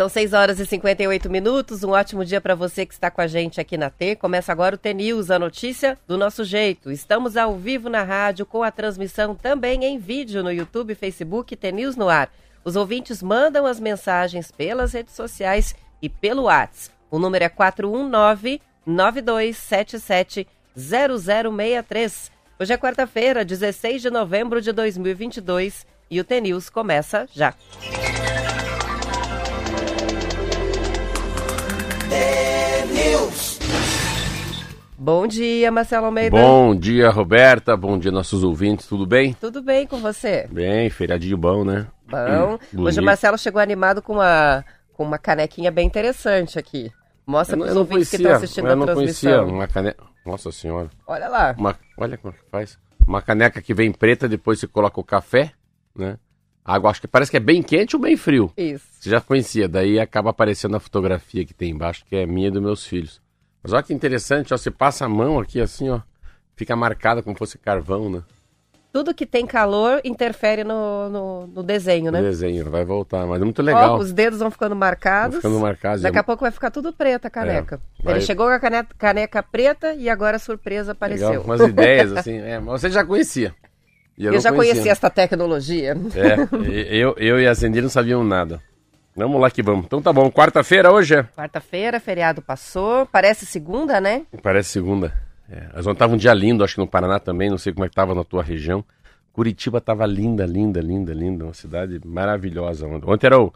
São 6 horas e 58 minutos. Um ótimo dia para você que está com a gente aqui na T. Começa agora o T-News, a notícia do nosso jeito. Estamos ao vivo na rádio com a transmissão também em vídeo no YouTube, Facebook T-News no ar. Os ouvintes mandam as mensagens pelas redes sociais e pelo WhatsApp. O número é 419 9277 0063. Hoje é quarta-feira, 16 de novembro de 2022 e o T-News começa já. Bom dia, Marcelo Almeida. Bom dia, Roberta. Bom dia, nossos ouvintes. Tudo bem? Tudo bem com você? Bem, feriadinho bom, né? Bom. Hum, Hoje o Marcelo chegou animado com uma, com uma canequinha bem interessante aqui. Mostra para os ouvintes conhecia, que estão assistindo a transmissão. Eu não conhecia uma caneca. Nossa senhora. Olha lá. Uma... Olha como é que faz. Uma caneca que vem preta, depois você coloca o café, né? A água acho que parece que é bem quente ou bem frio. Isso. Você já conhecia, daí acaba aparecendo a fotografia que tem embaixo, que é minha e dos meus filhos. Mas olha que interessante, ó, você passa a mão aqui assim, ó, fica marcada como fosse carvão, né? Tudo que tem calor interfere no, no, no desenho, né? No desenho, vai voltar, mas é muito legal. Ó, os dedos vão ficando marcados. Vão ficando marcados. Daqui a pouco vai ficar tudo preta a caneca. É, vai... Ele chegou com a caneca, caneca, preta e agora a surpresa apareceu. Legal, umas ideias, assim, é, mas você já conhecia. Eu, eu já conhecia. conhecia esta tecnologia. É, eu, eu e a Zendir não sabiam nada. Vamos lá que vamos. Então tá bom. Quarta-feira hoje é? Quarta-feira, feriado passou. Parece segunda, né? Parece segunda. É. Mas ontem tava um dia lindo, acho que no Paraná também, não sei como é que tava na tua região. Curitiba tava linda, linda, linda, linda. Uma cidade maravilhosa. Ontem era o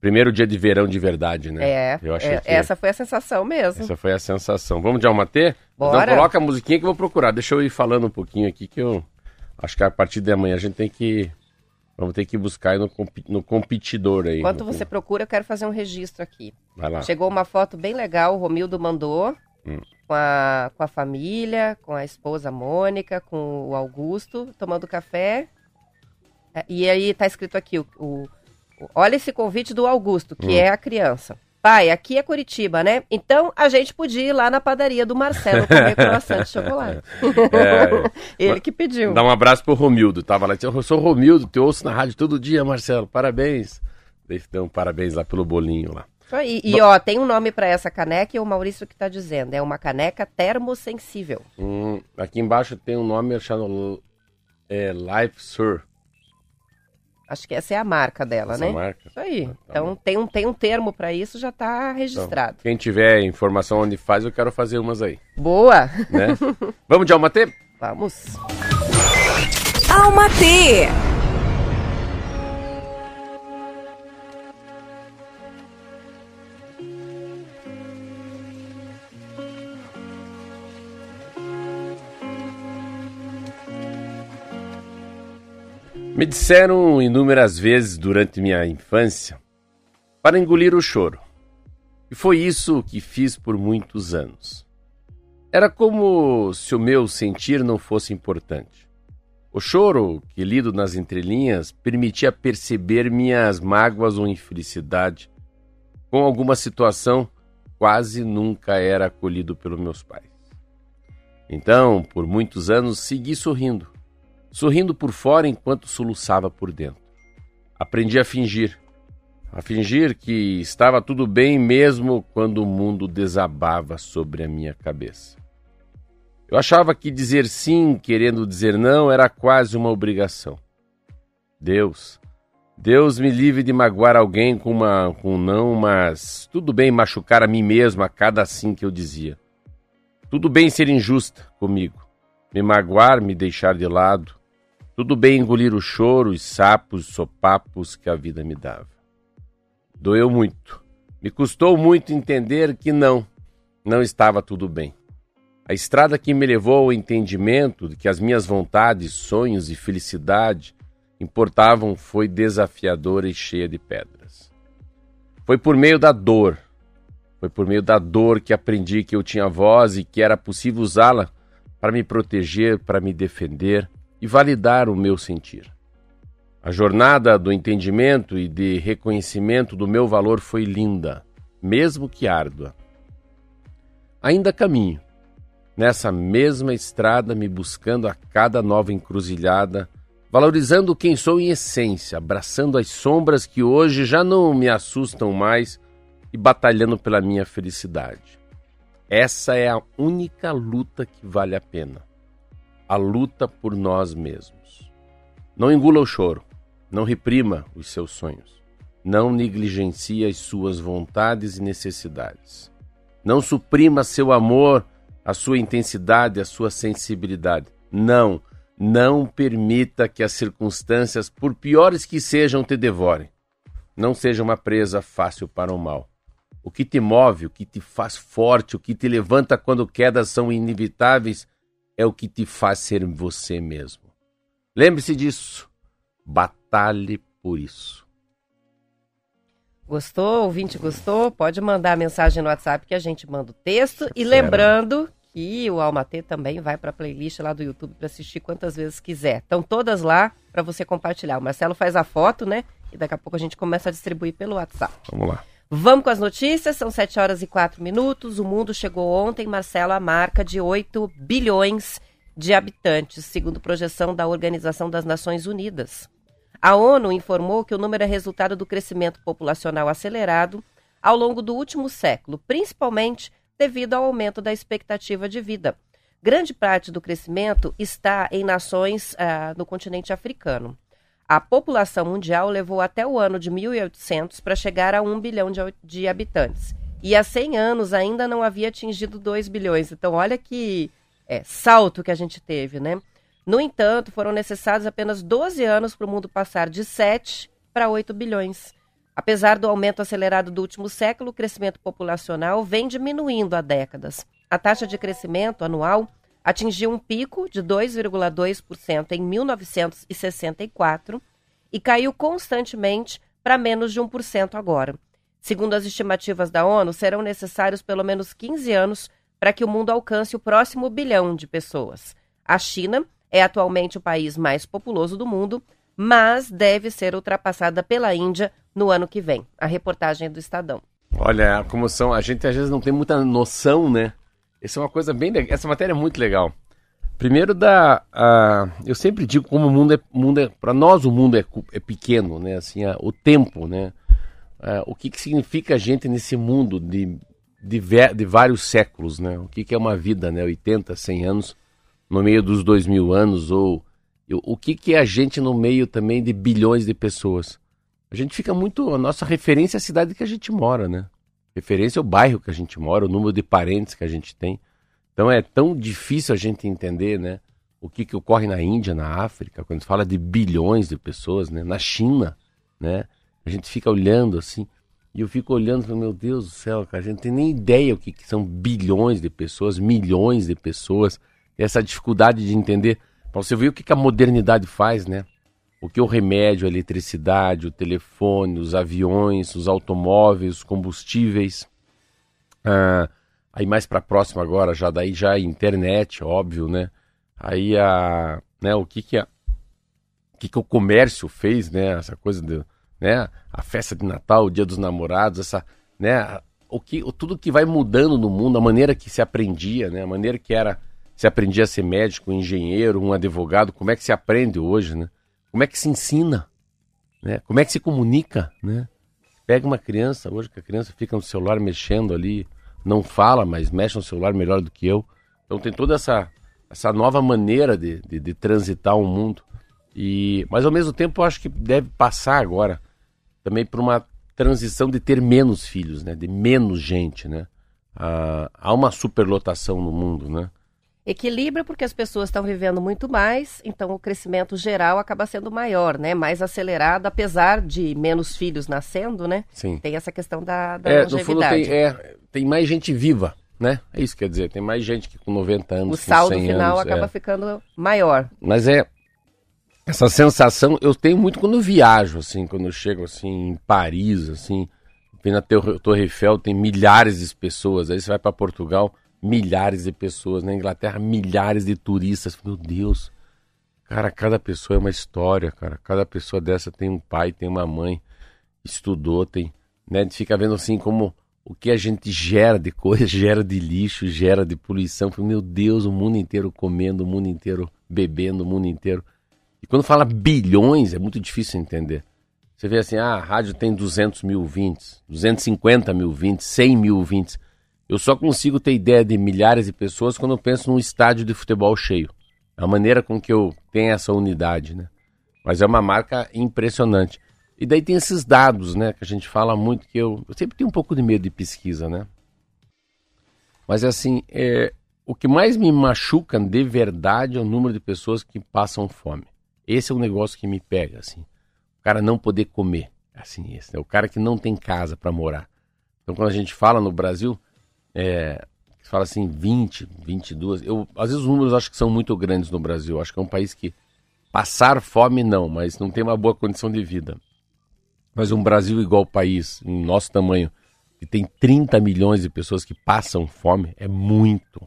primeiro dia de verão de verdade, né? É, eu achei é, que... essa foi a sensação mesmo. Essa foi a sensação. Vamos de Almatê? Bora. Então coloca a musiquinha que eu vou procurar. Deixa eu ir falando um pouquinho aqui que eu acho que a partir de amanhã a gente tem que Vamos ter que buscar no, no competidor aí. Enquanto você procura, eu quero fazer um registro aqui. Vai lá. Chegou uma foto bem legal, o Romildo mandou, hum. com, a, com a família, com a esposa Mônica, com o Augusto, tomando café. É, e aí tá escrito aqui, o, o, olha esse convite do Augusto, que hum. é a criança. Pai, aqui é Curitiba, né? Então a gente podia ir lá na padaria do Marcelo comer croissant de chocolate. É, Ele que pediu. Dá um abraço pro Romildo. Tava lá, eu sou Romildo, te ouço na rádio todo dia, Marcelo. Parabéns. Então, parabéns lá pelo bolinho lá. E, e ó, tem um nome para essa caneca e o Maurício que tá dizendo. É uma caneca termosensível. Hum, aqui embaixo tem um nome chamado é, Life Sur. Acho que essa é a marca dela, essa né? marca. Isso aí. Tá então tem um, tem um termo para isso, já está registrado. Então, quem tiver informação onde faz, eu quero fazer umas aí. Boa! Né? Vamos de Almatê? Vamos. Almatê! Me disseram inúmeras vezes durante minha infância para engolir o choro. E foi isso que fiz por muitos anos. Era como se o meu sentir não fosse importante. O choro, que lido nas entrelinhas, permitia perceber minhas mágoas ou infelicidade. Com alguma situação, quase nunca era acolhido pelos meus pais. Então, por muitos anos, segui sorrindo sorrindo por fora enquanto soluçava por dentro. Aprendi a fingir, a fingir que estava tudo bem mesmo quando o mundo desabava sobre a minha cabeça. Eu achava que dizer sim, querendo dizer não, era quase uma obrigação. Deus, Deus me livre de magoar alguém com, uma, com um não, mas tudo bem machucar a mim mesmo a cada sim que eu dizia. Tudo bem ser injusta comigo, me magoar, me deixar de lado, tudo bem engolir o choro, os sapos, sopapos que a vida me dava. Doeu muito. Me custou muito entender que não, não estava tudo bem. A estrada que me levou ao entendimento de que as minhas vontades, sonhos e felicidade importavam foi desafiadora e cheia de pedras. Foi por meio da dor, foi por meio da dor que aprendi que eu tinha voz e que era possível usá-la para me proteger, para me defender, e validar o meu sentir. A jornada do entendimento e de reconhecimento do meu valor foi linda, mesmo que árdua. Ainda caminho, nessa mesma estrada, me buscando a cada nova encruzilhada, valorizando quem sou em essência, abraçando as sombras que hoje já não me assustam mais e batalhando pela minha felicidade. Essa é a única luta que vale a pena. A luta por nós mesmos. Não engula o choro, não reprima os seus sonhos, não negligencie as suas vontades e necessidades. Não suprima seu amor, a sua intensidade, a sua sensibilidade. Não, não permita que as circunstâncias, por piores que sejam, te devorem. Não seja uma presa fácil para o mal. O que te move, o que te faz forte, o que te levanta quando quedas são inevitáveis, é o que te faz ser você mesmo. Lembre-se disso. Batalhe por isso. Gostou? Ouvinte gostou? Pode mandar a mensagem no WhatsApp que a gente manda o texto. e lembrando que o Almatê também vai para a playlist lá do YouTube para assistir quantas vezes quiser. Estão todas lá para você compartilhar. O Marcelo faz a foto, né? E daqui a pouco a gente começa a distribuir pelo WhatsApp. Vamos lá. Vamos com as notícias, são 7 horas e 4 minutos. O mundo chegou ontem, Marcelo, a marca de 8 bilhões de habitantes, segundo projeção da Organização das Nações Unidas. A ONU informou que o número é resultado do crescimento populacional acelerado ao longo do último século, principalmente devido ao aumento da expectativa de vida. Grande parte do crescimento está em nações ah, no continente africano. A população mundial levou até o ano de 1800 para chegar a 1 bilhão de, de, habitantes. E há 100 anos ainda não havia atingido 2 bilhões. Então, olha que é, salto que a gente teve, né? No entanto, foram necessários apenas 12 anos para o mundo passar de 7 para 8 bilhões. Apesar do aumento acelerado do último século, o crescimento populacional vem diminuindo há décadas. A taxa de crescimento anual atingiu um pico de 2,2% em 1964 e caiu constantemente para menos de 1% agora. Segundo as estimativas da ONU, serão necessários pelo menos 15 anos para que o mundo alcance o próximo bilhão de pessoas. A China é atualmente o país mais populoso do mundo, mas deve ser ultrapassada pela Índia no ano que vem. A reportagem é do Estadão. Olha, como são, a gente às vezes não tem muita noção, né? Essa é uma coisa bem legal. Essa matéria é muito legal. Primeiro da, eu sempre digo como o mundo é, mundo é para nós o mundo é, é pequeno, né? Assim, o tempo, né? O que, que significa a gente nesse mundo de, de, de vários séculos, né? O que, que é uma vida, né? 80, 100 anos no meio dos dois mil anos ou o que, que é a gente no meio também de bilhões de pessoas? A gente fica muito. A nossa referência é a cidade que a gente mora, né? Referência é o bairro que a gente mora, o número de parentes que a gente tem. Então é tão difícil a gente entender, né? O que, que ocorre na Índia, na África, quando se fala de bilhões de pessoas, né? Na China, né? A gente fica olhando assim. E eu fico olhando e falo, meu Deus do céu, cara, a gente não tem nem ideia o que, que são bilhões de pessoas, milhões de pessoas essa dificuldade de entender. Para você ver o que, que a modernidade faz, né? O que o remédio, a eletricidade, o telefone, os aviões, os automóveis, os combustíveis. Ah, aí mais para próximo agora, já daí já a internet, óbvio, né? Aí a, né, o que que a, o que que o comércio fez, né? Essa coisa de, né? A festa de Natal, o Dia dos Namorados, essa, né? O que, tudo que vai mudando no mundo, a maneira que se aprendia, né? A maneira que era se aprendia a ser médico, um engenheiro, um advogado, como é que se aprende hoje, né? Como é que se ensina, né? Como é que se comunica, né? Pega uma criança hoje que a criança fica no celular mexendo ali, não fala, mas mexe no celular melhor do que eu. Então tem toda essa essa nova maneira de, de, de transitar o mundo. E, mas ao mesmo tempo eu acho que deve passar agora também por uma transição de ter menos filhos, né? De menos gente, né? Ah, há uma superlotação no mundo, né? Equilibra porque as pessoas estão vivendo muito mais, então o crescimento geral acaba sendo maior, né? Mais acelerado, apesar de menos filhos nascendo, né? Sim. Tem essa questão da, da é, longevidade. Tem, é, tem mais gente viva, né? É isso que quer dizer, tem mais gente que com 90 anos, O saldo final anos, acaba é. ficando maior. Mas é essa sensação, eu tenho muito quando viajo, assim, quando chego assim em Paris, assim, vem na Torre Eiffel, tem milhares de pessoas, aí você vai para Portugal, milhares de pessoas. Na Inglaterra, milhares de turistas. Meu Deus. Cara, cada pessoa é uma história, cara. Cada pessoa dessa tem um pai, tem uma mãe, estudou, tem. Né? A gente fica vendo assim como o que a gente gera de coisa, gera de lixo, gera de poluição. Meu Deus, o mundo inteiro comendo, o mundo inteiro bebendo, o mundo inteiro. E quando fala bilhões, é muito difícil entender. Você vê assim, ah, a rádio tem 200 mil ouvintes, 250 mil ouvintes, 100 mil ouvintes. Eu só consigo ter ideia de milhares de pessoas quando eu penso num estádio de futebol cheio. É a maneira com que eu tenho essa unidade, né? Mas é uma marca impressionante. E daí tem esses dados, né? Que a gente fala muito, que eu, eu sempre tenho um pouco de medo de pesquisa, né? Mas assim, é, o que mais me machuca de verdade é o número de pessoas que passam fome. Esse é o negócio que me pega, assim. O cara não poder comer, assim, esse, é o cara que não tem casa para morar. Então, quando a gente fala no Brasil, é, fala assim 20, 22, eu, às vezes os números acho que são muito grandes no Brasil. Acho que é um país que passar fome não, mas não tem uma boa condição de vida. Mas um Brasil igual país, em nosso tamanho, que tem 30 milhões de pessoas que passam fome, é muito.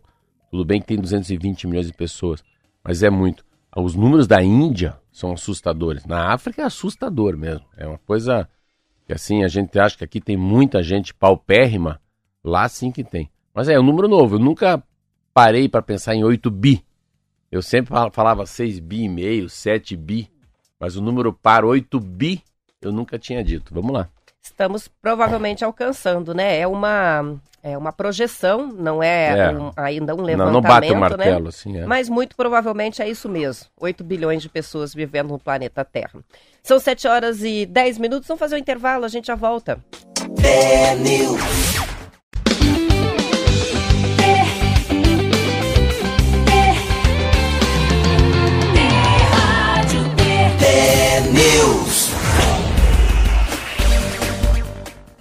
Tudo bem que tem 220 milhões de pessoas, mas é muito. Os números da Índia são assustadores. Na África é assustador mesmo. É uma coisa que assim, a gente acha que aqui tem muita gente paupérrima, lá sim que tem. Mas é, é um número novo. Eu nunca parei para pensar em 8 bi. Eu sempre falava 6 bi e meio, 7 bi. Mas o número par 8 bi eu nunca tinha dito. Vamos lá estamos provavelmente alcançando, né? É uma, é uma projeção, não é, é. Um, ainda um levantamento, não, não bate o né? martelo, né? assim, é. Mas muito provavelmente é isso mesmo. 8 bilhões de pessoas vivendo no planeta Terra. São 7 horas e 10 minutos, vamos fazer um intervalo, a gente já volta. É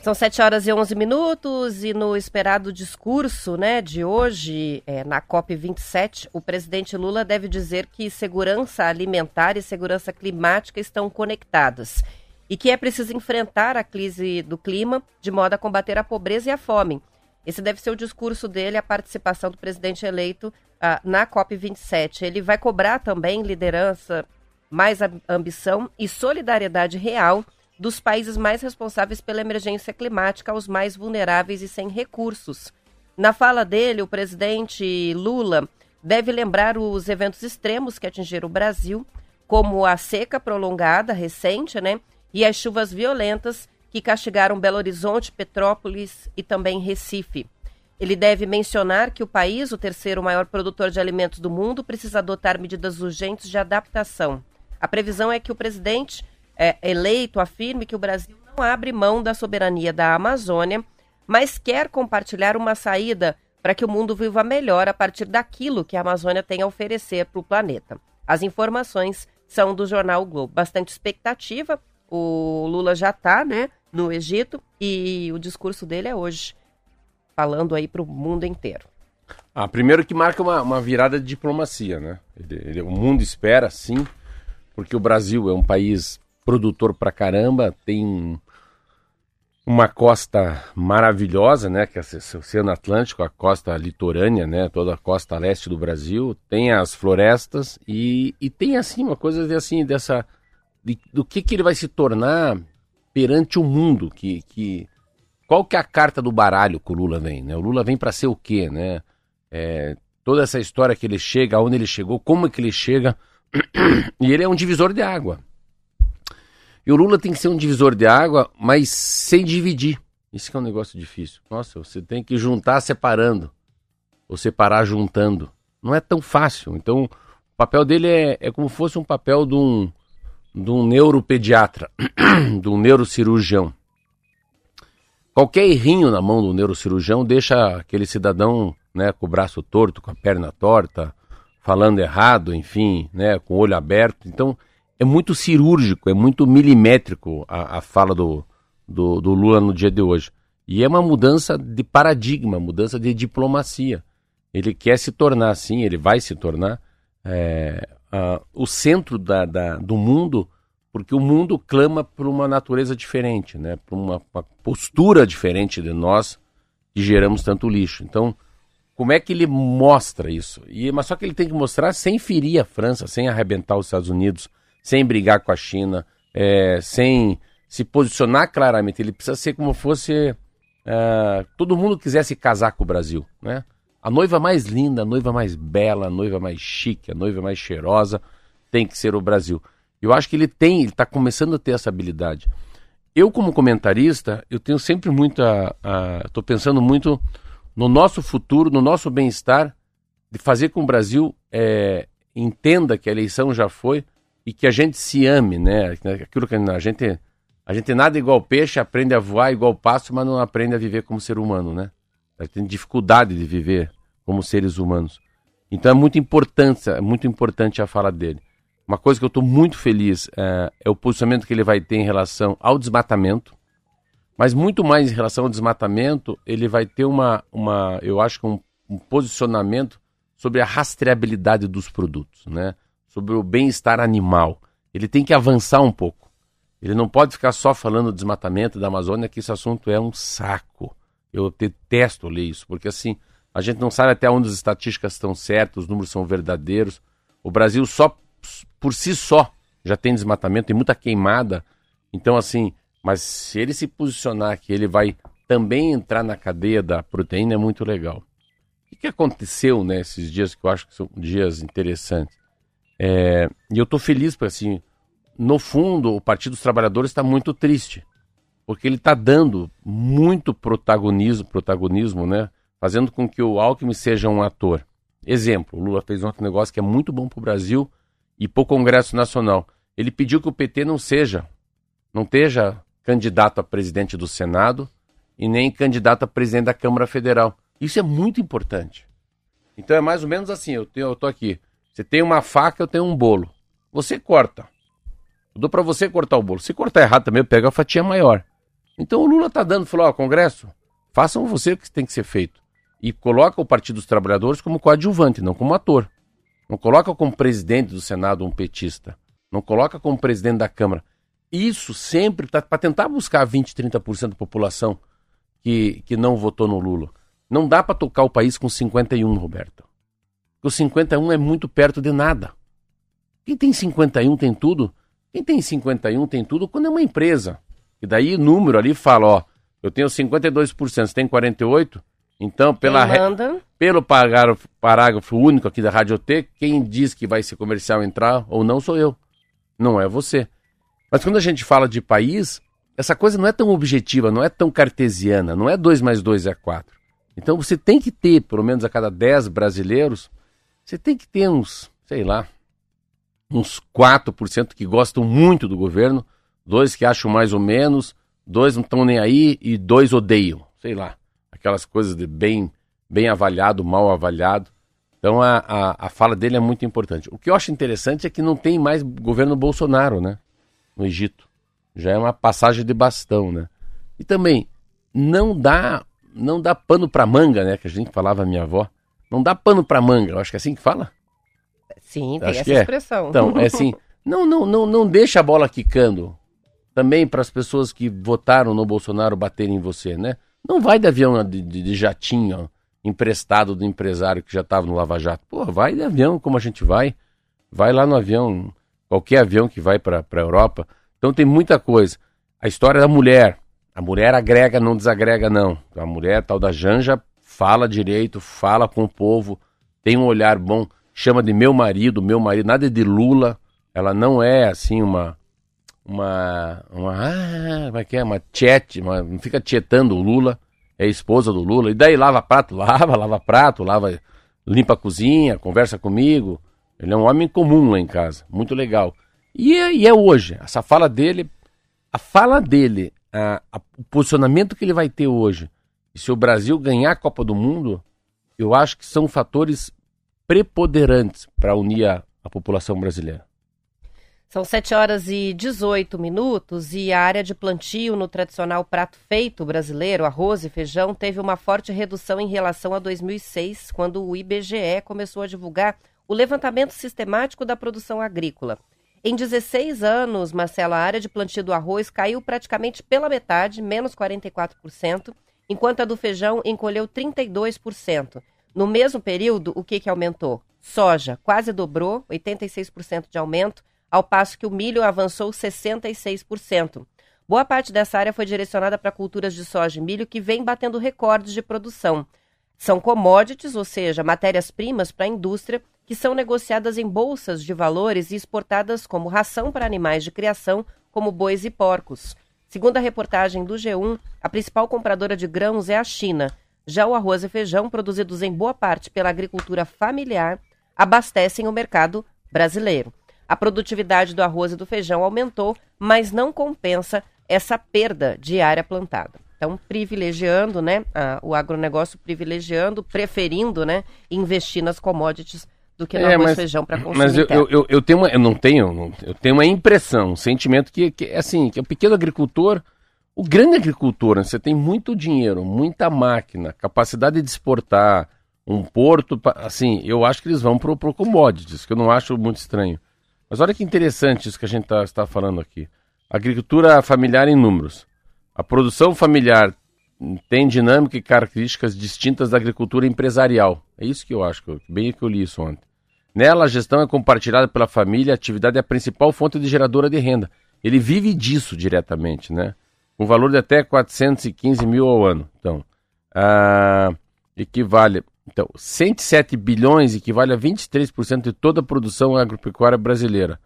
São 7 horas e 11 minutos e no esperado discurso né, de hoje, é, na COP27, o presidente Lula deve dizer que segurança alimentar e segurança climática estão conectadas e que é preciso enfrentar a crise do clima de modo a combater a pobreza e a fome. Esse deve ser o discurso dele, a participação do presidente eleito ah, na COP27. Ele vai cobrar também liderança, mais ambição e solidariedade real dos países mais responsáveis pela emergência climática aos mais vulneráveis e sem recursos. Na fala dele, o presidente Lula deve lembrar os eventos extremos que atingiram o Brasil, como a seca prolongada recente, né, e as chuvas violentas que castigaram Belo Horizonte, Petrópolis e também Recife. Ele deve mencionar que o país, o terceiro maior produtor de alimentos do mundo, precisa adotar medidas urgentes de adaptação. A previsão é que o presidente é, eleito afirme que o Brasil não abre mão da soberania da Amazônia, mas quer compartilhar uma saída para que o mundo viva melhor a partir daquilo que a Amazônia tem a oferecer para o planeta. As informações são do jornal o Globo. Bastante expectativa. O Lula já está né, no Egito e o discurso dele é hoje, falando aí para o mundo inteiro. Ah, primeiro que marca uma, uma virada de diplomacia, né? Ele, ele, o mundo espera, sim, porque o Brasil é um país produtor pra caramba, tem uma costa maravilhosa, né, que é o Oceano Atlântico, a costa litorânea, né, toda a costa leste do Brasil, tem as florestas e, e tem assim uma coisa de, assim dessa de, do que que ele vai se tornar perante o mundo, que, que qual que é a carta do baralho que o Lula vem, né? O Lula vem para ser o quê, né? É, toda essa história que ele chega, aonde ele chegou, como é que ele chega, e ele é um divisor de água. E o Lula tem que ser um divisor de água, mas sem dividir. Isso que é um negócio difícil. Nossa, você tem que juntar separando, ou separar juntando. Não é tão fácil. Então, o papel dele é, é como se fosse um papel de um, de um neuropediatra, de um neurocirurgião. Qualquer errinho na mão do neurocirurgião deixa aquele cidadão né, com o braço torto, com a perna torta, falando errado, enfim, né, com o olho aberto. Então, é muito cirúrgico, é muito milimétrico a, a fala do, do, do, Lula no dia de hoje. E é uma mudança de paradigma, mudança de diplomacia. Ele quer se tornar, sim, ele vai se tornar é, a, o centro da, da, do mundo, porque o mundo clama por uma natureza diferente, né? por uma, uma postura diferente de nós que geramos tanto lixo. Então, como é que ele mostra isso? E, mas só que ele tem que mostrar sem ferir a França, sem arrebentar os Estados Unidos, sem brigar com a China, é, sem se posicionar claramente. Ele precisa ser como fosse é, todo mundo quisesse casar com o Brasil, né? A noiva mais linda, a noiva mais bela, a noiva mais chique, a noiva mais cheirosa tem que ser o Brasil. Eu acho que ele tem, ele está começando a ter essa habilidade. Eu, como comentarista, eu tenho sempre muita. Estou pensando muito no nosso futuro, no nosso bem-estar, de fazer com o Brasil é, entenda que a eleição já foi e que a gente se ame, né? Aquilo que a gente. A gente nada igual peixe, aprende a voar igual passo, mas não aprende a viver como ser humano, né? A gente tem dificuldade de viver como seres humanos. Então é muito importante, é muito importante a fala dele. Uma coisa que eu estou muito feliz é, é, o posicionamento que ele vai ter em relação ao desmatamento, mas muito mais em relação ao desmatamento, ele vai ter uma, uma eu acho que um, um posicionamento sobre a rastreabilidade dos produtos, né? Sobre o bem-estar animal. Ele tem que avançar um pouco. Ele não pode ficar só falando do desmatamento da Amazônia, que esse assunto é um saco. Eu detesto ler isso, porque assim, a gente não sabe até onde as estatísticas estão certas, os números são verdadeiros. O Brasil só por si só já tem desmatamento, tem muita queimada. Então, assim, mas se ele se posicionar que ele vai também entrar na cadeia da proteína, é muito legal. O que, aconteceu nesses né, dias que eu acho que são dias interessantes? É, e eu estou feliz porque, assim, no fundo, o Partido dos Trabalhadores está muito triste, porque ele está dando muito protagonismo, protagonismo, né? Fazendo com que o Alckmin seja um ator. Exemplo, o Lula fez um negócio que é muito bom para o Brasil, e para o Congresso Nacional. Ele pediu que o PT não seja, não esteja candidato a presidente do Senado e nem candidato a presidente da Câmara Federal. Isso é muito importante. Então é mais ou menos assim, eu, tô aqui. Você tem uma faca, eu tenho um bolo. Você corta. Eu dou para você cortar o bolo. Se cortar errado também, eu pego a fatia maior. Então o Lula tá dando, falou, ó, Congresso, façam você o que tem que ser feito. E coloca o Partido dos Trabalhadores como coadjuvante, não como ator. Não coloca como presidente do Senado um petista. Não coloca como presidente da Câmara. Isso sempre tá para tentar buscar 20, 30% da população que, que não votou no Lula. Não dá para tocar o país com 51, Roberto. Porque o 51 é muito perto de nada. Quem tem 51 tem tudo. Quem tem 51 tem tudo quando é uma empresa. E daí o número ali fala, ó, eu tenho 52%, você tem 48%, então, pela re... pelo parágrafo, parágrafo único aqui da Rádio T, quem diz que vai ser comercial entrar ou não sou eu. Não é você. Mas quando a gente fala de país, essa coisa não é tão objetiva, não é tão cartesiana, não é 2 mais 2 é 4. Então você tem que ter, pelo menos a cada 10 brasileiros, você tem que ter uns, sei lá, uns 4% que gostam muito do governo, dois que acham mais ou menos, dois não estão nem aí e dois odeiam, sei lá aquelas coisas de bem, bem avaliado, mal avaliado. Então a, a, a, fala dele é muito importante. O que eu acho interessante é que não tem mais governo Bolsonaro, né? No Egito. Já é uma passagem de bastão, né? E também não dá não dá pano para manga, né? Que a gente falava minha avó. Não dá pano para manga. Eu acho que é assim que fala. Sim, tem acho essa é. expressão. Então é assim. Não, não, não, não deixa a bola quicando. Também para as pessoas que votaram no Bolsonaro baterem em você, né? Não vai de avião de, de, de jatinho emprestado do empresário que já estava no Lava Jato. Pô, vai de avião como a gente vai. Vai lá no avião, qualquer avião que vai para a Europa. Então tem muita coisa. A história da mulher. A mulher agrega, não desagrega, não. A mulher, tal da Janja, fala direito, fala com o povo, tem um olhar bom, chama de meu marido, meu marido, nada de Lula. Ela não é assim uma uma. uma ah, como é que é? Uma chat, uma, não fica tietando o Lula, é esposa do Lula. E daí lava prato, lava, lava prato, lava, limpa a cozinha, conversa comigo. Ele é um homem comum lá em casa, muito legal. E é, e é hoje, essa fala dele, a fala dele, a, a, o posicionamento que ele vai ter hoje, e se o Brasil ganhar a Copa do Mundo, eu acho que são fatores preponderantes para unir a, a população brasileira. São 7 horas e 18 minutos e a área de plantio no tradicional prato feito brasileiro, arroz e feijão, teve uma forte redução em relação a 2006, quando o IBGE começou a divulgar o levantamento sistemático da produção agrícola. Em 16 anos, Marcelo, a área de plantio do arroz caiu praticamente pela metade, menos 44%, enquanto a do feijão encolheu 32%. No mesmo período, o que, que aumentou? Soja quase dobrou, 86% de aumento ao passo que o milho avançou 66%. Boa parte dessa área foi direcionada para culturas de soja e milho que vem batendo recordes de produção. São commodities, ou seja, matérias-primas para a indústria, que são negociadas em bolsas de valores e exportadas como ração para animais de criação, como bois e porcos. Segundo a reportagem do G1, a principal compradora de grãos é a China. Já o arroz e feijão, produzidos em boa parte pela agricultura familiar, abastecem o mercado brasileiro. A produtividade do arroz e do feijão aumentou, mas não compensa essa perda de área plantada. Então, privilegiando, né, a, o agronegócio privilegiando, preferindo, né, investir nas commodities do que no é, arroz e feijão para consumir. Mas eu, eu, eu, eu, tenho uma, eu não tenho, eu tenho uma impressão, um sentimento que, que assim, que o pequeno agricultor, o grande agricultor, né, você tem muito dinheiro, muita máquina, capacidade de exportar, um porto, assim, eu acho que eles vão pro, pro commodities, que eu não acho muito estranho. Mas olha que interessante isso que a gente está tá falando aqui. Agricultura familiar em números. A produção familiar tem dinâmica e características distintas da agricultura empresarial. É isso que eu acho, bem que eu li isso ontem. Nela, a gestão é compartilhada pela família, a atividade é a principal fonte de geradora de renda. Ele vive disso diretamente, né? Com valor de até 415 mil ao ano. Então, ah, equivale. Então, 107 bilhões equivale a 23% de toda a produção agropecuária brasileira.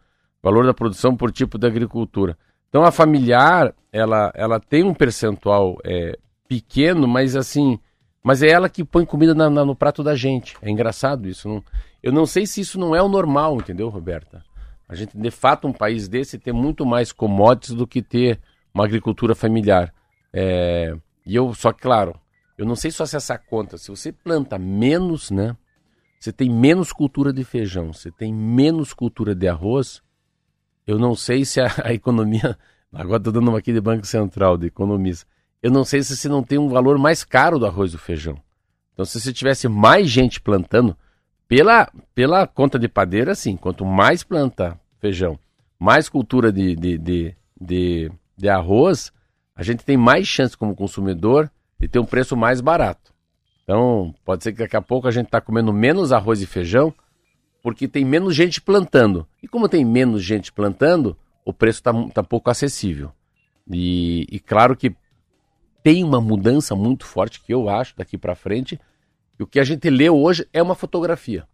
Valor da produção por tipo de agricultura. Então a familiar, ela, ela tem um percentual é, pequeno, mas assim, mas é ela que põe comida na, na, no prato da gente. É engraçado isso. Não, eu não sei se isso não é o normal, entendeu, Roberta? A gente, de fato, um país desse tem muito mais commodities do que ter uma agricultura familiar. É, e eu, só que, claro, eu não sei só se essa conta, se você planta menos, né? Você tem menos cultura de feijão, você tem menos cultura de arroz, eu não sei se a, a economia. Agora estou dando uma aqui de Banco Central, de economista. Eu não sei se, se não tem um valor mais caro do arroz e do feijão. Então, se você tivesse mais gente plantando, pela, pela conta de padeira, sim, quanto mais planta feijão, mais cultura de, de, de, de, de arroz, a gente tem mais chance como consumidor de ter um preço mais barato. Então, pode ser que daqui a pouco a gente está comendo menos arroz e feijão, porque tem menos gente plantando. E como tem menos gente plantando, o preço está tá pouco acessível. E, e, claro que tem uma mudança muito forte que eu acho daqui para frente. E o que a gente lê hoje é uma fotografia.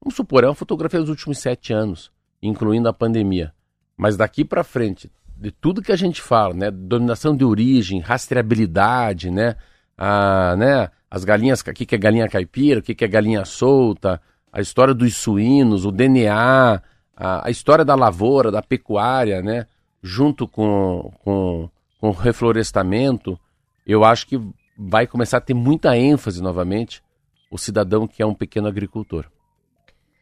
Vamos supor, é uma fotografia dos últimos sete anos, incluindo a pandemia. Mas daqui para frente, de tudo que a gente fala, né, dominação de origem, rastreabilidade, né, a, né, as galinhas, o que, que é galinha caipira, o que, que é galinha solta, a história dos suínos, o DNA, a, a história da lavoura, da pecuária, né? Junto com, com, com o reflorestamento, eu acho que vai começar a ter muita ênfase novamente o cidadão que é um pequeno agricultor.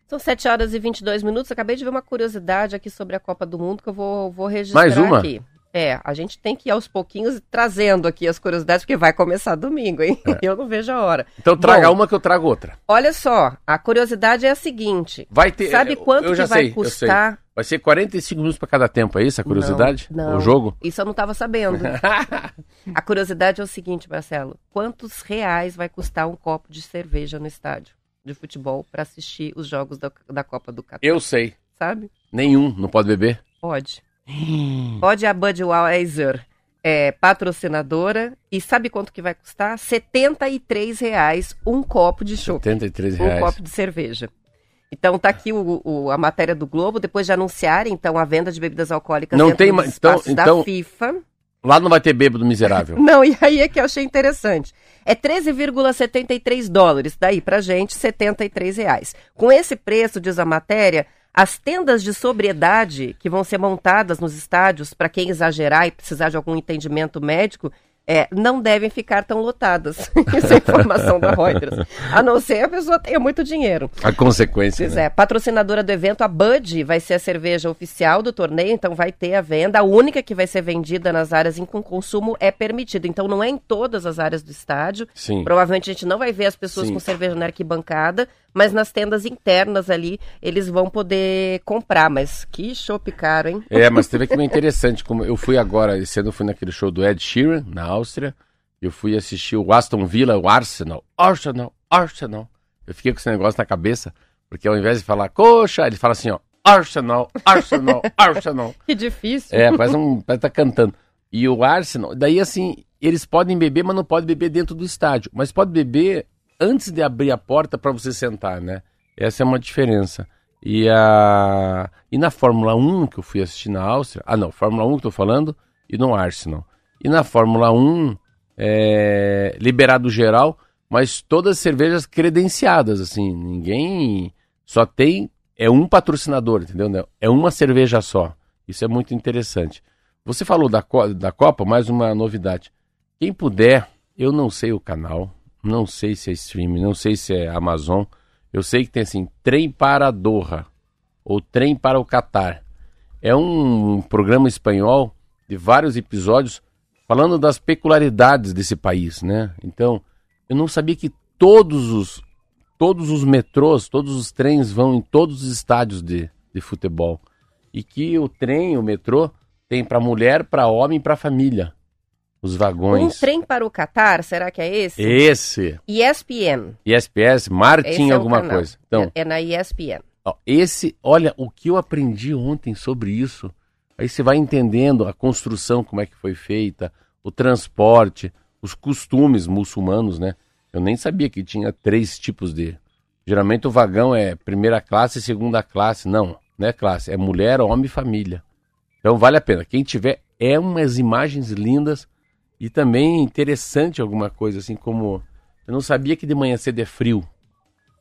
São 7 horas e 22 minutos. Acabei de ver uma curiosidade aqui sobre a Copa do Mundo que eu vou, vou registrar Mais uma? aqui. É, a gente tem que ir aos pouquinhos trazendo aqui as curiosidades, porque vai começar domingo, hein? É. Eu não vejo a hora. Então traga Bom, uma que eu trago outra. Olha só, a curiosidade é a seguinte. Vai ter. Sabe quanto que vai sei, custar? Vai ser 45 minutos para cada tempo, é isso a curiosidade? Não, não. O jogo? Isso eu não estava sabendo. a curiosidade é o seguinte, Marcelo. Quantos reais vai custar um copo de cerveja no estádio de futebol para assistir os jogos da, da Copa do Catar? Eu sei. Sabe? Nenhum. Não pode beber? Pode. Pode a Budweiser é patrocinadora e sabe quanto que vai custar? 73 reais um copo de chopp. 73 reais. Um copo de cerveja. Então tá aqui o, o, a matéria do Globo, depois de anunciarem então a venda de bebidas alcoólicas não tem mais então, então, da FIFA. Lá não vai ter bêbado miserável. não, e aí é que eu achei interessante. É 13,73 dólares, daí pra gente 73 reais. Com esse preço, diz a matéria, as tendas de sobriedade que vão ser montadas nos estádios, para quem exagerar e precisar de algum entendimento médico, é, não devem ficar tão lotadas. Essa é informação da Reuters. A não ser a pessoa tenha muito dinheiro. A consequência. Pois né? é. Patrocinadora do evento, a Bud, vai ser a cerveja oficial do torneio, então vai ter a venda. A única que vai ser vendida nas áreas em que o consumo é permitido. Então não é em todas as áreas do estádio. Sim. Provavelmente a gente não vai ver as pessoas Sim. com cerveja na arquibancada, mas nas tendas internas ali eles vão poder comprar. Mas que chopp caro, hein? É, mas teve aqui uma interessante. Como eu fui agora, esse ano eu fui naquele show do Ed Sheeran, na Áustria. Eu fui assistir o Aston Villa, o Arsenal. Arsenal, Arsenal. Eu fiquei com esse negócio na cabeça, porque ao invés de falar coxa, ele fala assim, ó, Arsenal, Arsenal, Arsenal. que difícil. É, parece um, parece tá cantando. E o Arsenal, daí assim, eles podem beber, mas não podem beber dentro do estádio. Mas pode beber antes de abrir a porta para você sentar, né? Essa é uma diferença. E, a... e na Fórmula 1 que eu fui assistir na Áustria, ah não, Fórmula 1 que eu tô falando, e no Arsenal. E na Fórmula 1, é... liberado geral, mas todas cervejas credenciadas, assim, ninguém só tem, é um patrocinador, entendeu? É uma cerveja só. Isso é muito interessante. Você falou da, da Copa, mais uma novidade. Quem puder, eu não sei o canal, não sei se é streaming, não sei se é Amazon. Eu sei que tem assim, Trem para Doha ou Trem para o Catar. É um programa espanhol de vários episódios falando das peculiaridades desse país, né? Então, eu não sabia que todos os todos os metrôs, todos os trens vão em todos os estádios de, de futebol. E que o trem, o metrô, tem para mulher, para homem e para família. Os vagões. Um trem para o Catar, será que é esse? Esse. ESPN. ESPS, Martin é alguma coisa. Então, é, é na ESPN. Ó, esse, olha, o que eu aprendi ontem sobre isso. Aí você vai entendendo a construção, como é que foi feita, o transporte, os costumes muçulmanos, né? Eu nem sabia que tinha três tipos de. Geralmente o vagão é primeira classe e segunda classe. Não, não é classe, é mulher, homem e família. Então vale a pena. Quem tiver, é umas imagens lindas e também interessante alguma coisa, assim como. Eu não sabia que de manhã cedo é frio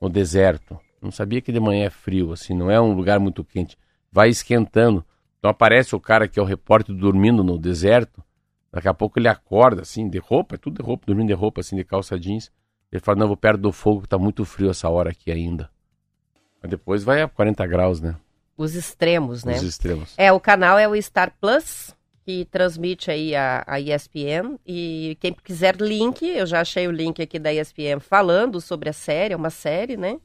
no deserto. Não sabia que de manhã é frio, assim, não é um lugar muito quente. Vai esquentando. Então aparece o cara que é o repórter dormindo no deserto. Daqui a pouco ele acorda, assim, de roupa, é tudo de roupa, dormindo de roupa, assim, de calça jeans. Ele fala, não, vou perto do fogo, que tá muito frio essa hora aqui ainda. Mas depois vai a 40 graus, né? Os extremos, né? Os extremos. É, o canal é o Star Plus, que transmite aí a, a ESPN. E quem quiser link, eu já achei o link aqui da ESPN falando sobre a série, é uma série, né?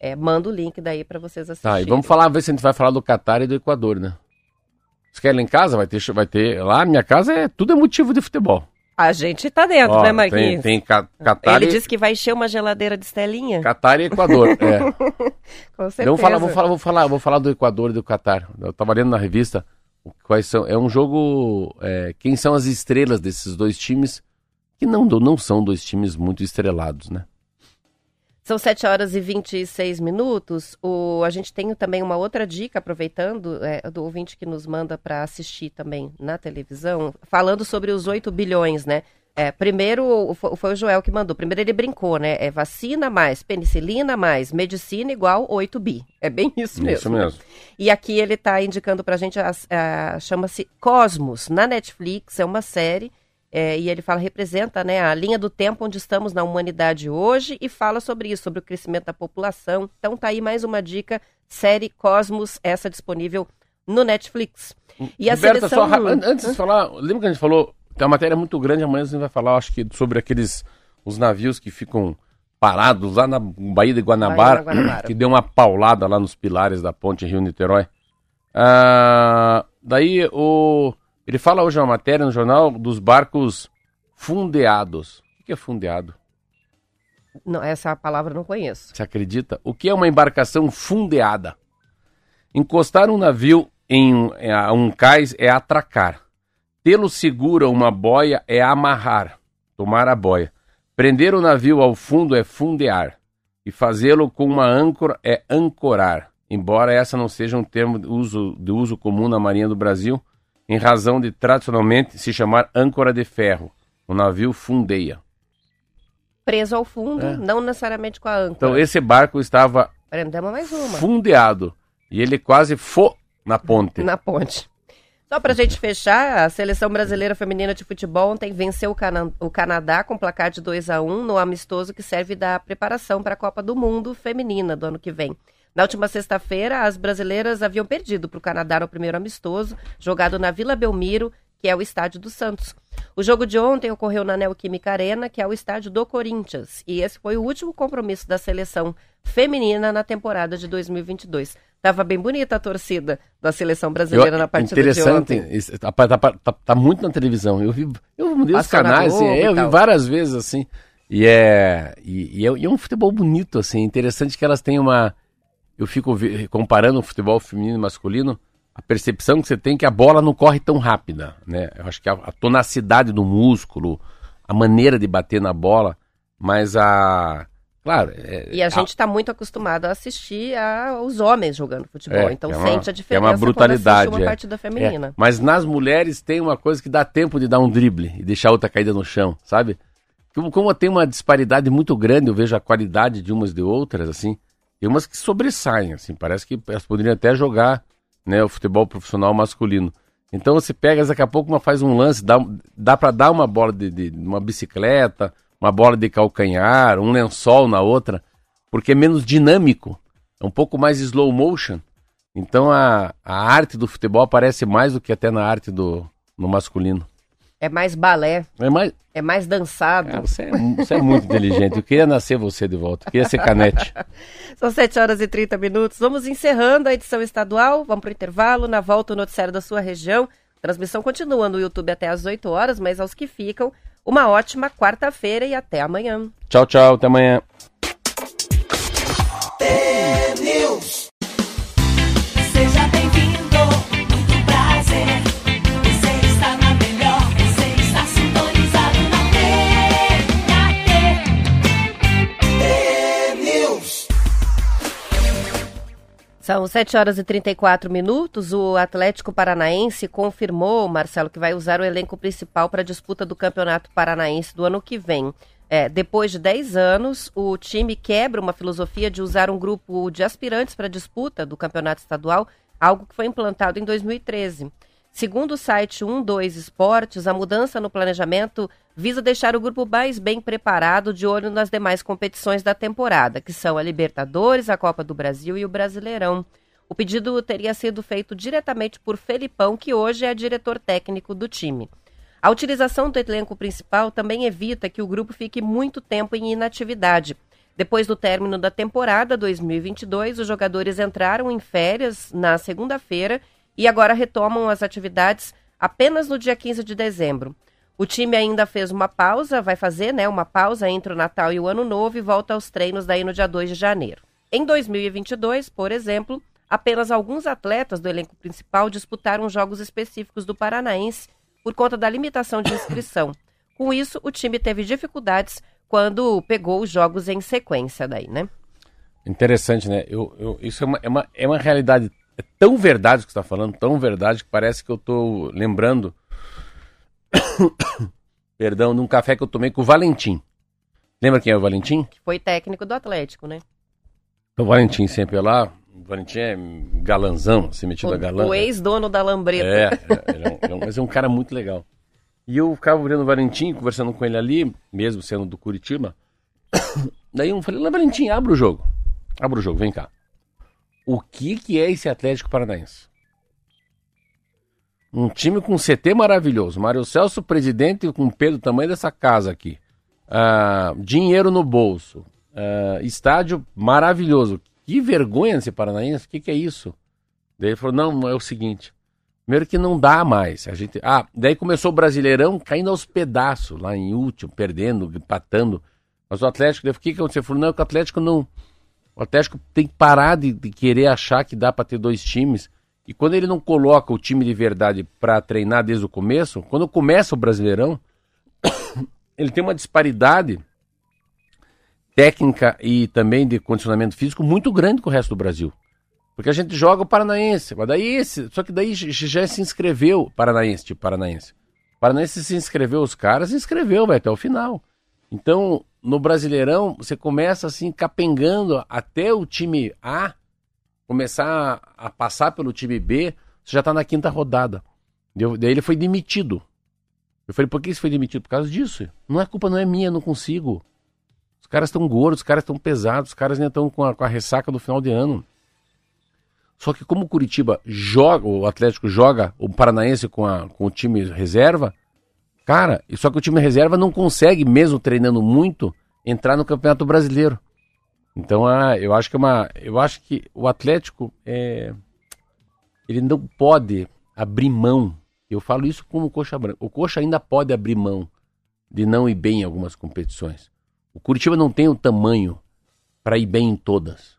É, manda o link daí para vocês assistirem. Tá, e vamos falar, ver se a gente vai falar do Catar e do Equador, né? Você quer ir lá em casa? Vai ter, vai ter. Lá, minha casa é tudo é motivo de futebol. A gente tá dentro, Ó, né, Marquinhos? Tem, tem Catar Ele e... disse que vai encher uma geladeira de estelinha. Catar e Equador, é. Com certeza. Vamos falar, vou falar, vou falar, vou falar do Equador e do Catar. Eu tava lendo na revista Quais são? É um jogo. É, quem são as estrelas desses dois times? Que não, não são dois times muito estrelados, né? São 7 horas e 26 minutos. O, a gente tem também uma outra dica, aproveitando, é, do ouvinte que nos manda para assistir também na televisão, falando sobre os 8 bilhões, né? É, primeiro, foi o Joel que mandou. Primeiro ele brincou, né? É vacina mais penicilina mais medicina igual 8 bi. É bem isso mesmo. Isso mesmo. E aqui ele está indicando pra gente, a, a chama-se Cosmos, na Netflix, é uma série, é, e ele fala, representa né, a linha do tempo onde estamos na humanidade hoje e fala sobre isso, sobre o crescimento da população. Então tá aí mais uma dica, série Cosmos, essa disponível no Netflix. E a Roberta, seleção... só, antes de falar, lembra que a gente falou tem uma matéria muito grande, amanhã a gente vai falar, acho que, sobre aqueles os navios que ficam parados lá na Baía de Guanabara, Baía de Guanabara. que deu uma paulada lá nos pilares da ponte Rio-Niterói. Ah, daí o ele fala hoje uma matéria no jornal dos barcos fundeados. O que é fundeado? Não, essa palavra eu não conheço. Você acredita? O que é uma embarcação fundeada? Encostar um navio em um, um cais é atracar. Tê-lo seguro a uma boia é amarrar, tomar a boia. Prender o navio ao fundo é fundear. E fazê-lo com uma âncora é ancorar. Embora essa não seja um termo de uso, de uso comum na Marinha do Brasil, em razão de tradicionalmente se chamar âncora de ferro. O navio fundeia. Preso ao fundo, é. não necessariamente com a âncora. Então esse barco estava mais uma. fundeado e ele quase foi na ponte. Na ponte. Só para a gente fechar, a seleção brasileira feminina de futebol ontem venceu o, Cana o Canadá com placar de 2 a 1 no amistoso que serve da preparação para a Copa do Mundo feminina do ano que vem. Na última sexta-feira, as brasileiras haviam perdido para o Canadá no primeiro amistoso, jogado na Vila Belmiro, que é o estádio do Santos. O jogo de ontem ocorreu na Neoquímica Arena, que é o estádio do Corinthians, e esse foi o último compromisso da seleção feminina na temporada de 2022. Tava bem bonita a torcida da seleção brasileira eu, na partida interessante, de ontem. Tá, tá, tá, tá, muito na televisão. Eu vi, eu mudei os canais, assim, eu vi várias vezes assim. E é, e, e, é, e é um futebol bonito assim. Interessante que elas têm uma. Eu fico comparando o futebol feminino e masculino. A percepção que você tem é que a bola não corre tão rápida, né? Eu acho que a, a tonacidade do músculo, a maneira de bater na bola, mas a Claro. É, e a gente está muito acostumado a assistir aos homens jogando futebol. É, então é uma, sente a diferença é uma brutalidade, uma partida feminina. Mas nas mulheres tem uma coisa que dá tempo de dar um drible e deixar a outra caída no chão, sabe? Como, como tem uma disparidade muito grande, eu vejo a qualidade de umas de outras, assim. Tem umas que sobressaem, assim. Parece que elas poderiam até jogar né, o futebol profissional masculino. Então você pega, daqui a pouco uma faz um lance, dá, dá para dar uma bola de, de, uma bicicleta, uma bola de calcanhar, um lençol na outra, porque é menos dinâmico, é um pouco mais slow motion. Então a, a arte do futebol aparece mais do que até na arte do no masculino. É mais balé. É mais, é mais dançado. É, você, é, você, é, muito inteligente. Eu queria nascer você de volta. Eu queria ser canete. São 7 horas e 30 minutos. Vamos encerrando a edição estadual. Vamos para o intervalo. Na volta, o noticiário da sua região. A transmissão continua no YouTube até às 8 horas, mas aos que ficam, uma ótima quarta-feira e até amanhã. Tchau, tchau. Até amanhã. São 7 horas e 34 minutos. O Atlético Paranaense confirmou, Marcelo, que vai usar o elenco principal para a disputa do Campeonato Paranaense do ano que vem. É, depois de 10 anos, o time quebra uma filosofia de usar um grupo de aspirantes para a disputa do Campeonato Estadual, algo que foi implantado em 2013. Segundo o site 12 Esportes, a mudança no planejamento visa deixar o grupo mais bem preparado de olho nas demais competições da temporada, que são a Libertadores, a Copa do Brasil e o Brasileirão. O pedido teria sido feito diretamente por Felipão, que hoje é diretor técnico do time. A utilização do elenco principal também evita que o grupo fique muito tempo em inatividade. Depois do término da temporada 2022, os jogadores entraram em férias na segunda-feira e agora retomam as atividades apenas no dia 15 de dezembro. O time ainda fez uma pausa, vai fazer né, uma pausa entre o Natal e o Ano Novo e volta aos treinos daí no dia 2 de janeiro. Em 2022, por exemplo, apenas alguns atletas do elenco principal disputaram jogos específicos do Paranaense por conta da limitação de inscrição. Com isso, o time teve dificuldades quando pegou os jogos em sequência daí, né? Interessante, né? Eu, eu, isso é uma, é, uma, é uma realidade é tão verdade o que você está falando, tão verdade, que parece que eu estou lembrando, perdão, num café que eu tomei com o Valentim. Lembra quem é o Valentim? Que foi técnico do Atlético, né? O Valentim sempre lá. O Valentim é galanzão, assim, metido o, a galã. O ex-dono da Lambreta. É, é, é, um, é um, mas é um cara muito legal. E eu ficava olhando o Valentim, conversando com ele ali, mesmo sendo do Curitiba. Daí eu falei, Valentim, abre o jogo. Abre o jogo, vem cá o que, que é esse Atlético Paranaense. Um time com CT maravilhoso. Mário Celso, presidente, com Pedro, tamanho dessa casa aqui. Uh, dinheiro no bolso. Uh, estádio maravilhoso. Que vergonha esse Paranaense. O que, que é isso? Daí ele falou: não, é o seguinte. Primeiro que não dá mais. A gente... Ah, daí começou o Brasileirão caindo aos pedaços, lá em último, perdendo, empatando. Mas o Atlético, o que, aconteceu? Ele falou: não, é o Atlético não o Atlético tem que parar de, de querer achar que dá para ter dois times. E quando ele não coloca o time de verdade para treinar desde o começo, quando começa o Brasileirão, ele tem uma disparidade técnica e também de condicionamento físico muito grande com o resto do Brasil. Porque a gente joga o Paranaense, mas daí esse, só que daí já se inscreveu Paranaense, tipo Paranaense. Paranaense se inscreveu os caras, se inscreveu, vai até o final. Então, no Brasileirão, você começa assim capengando até o time A começar a passar pelo time B, você já está na quinta rodada. daí ele foi demitido. Eu falei, por que você foi demitido? Por causa disso. Não é culpa, não é minha, não consigo. Os caras estão gordos, os caras estão pesados, os caras ainda estão com a, com a ressaca do final de ano. Só que como o Curitiba joga, o Atlético joga o Paranaense com, a, com o time reserva, Cara, só que o time reserva não consegue, mesmo treinando muito, entrar no Campeonato Brasileiro. Então, ah, eu acho que é uma, eu acho que o Atlético é, ele não pode abrir mão. Eu falo isso como Coxa Branca. O Coxa ainda pode abrir mão de não ir bem em algumas competições. O Curitiba não tem o tamanho para ir bem em todas,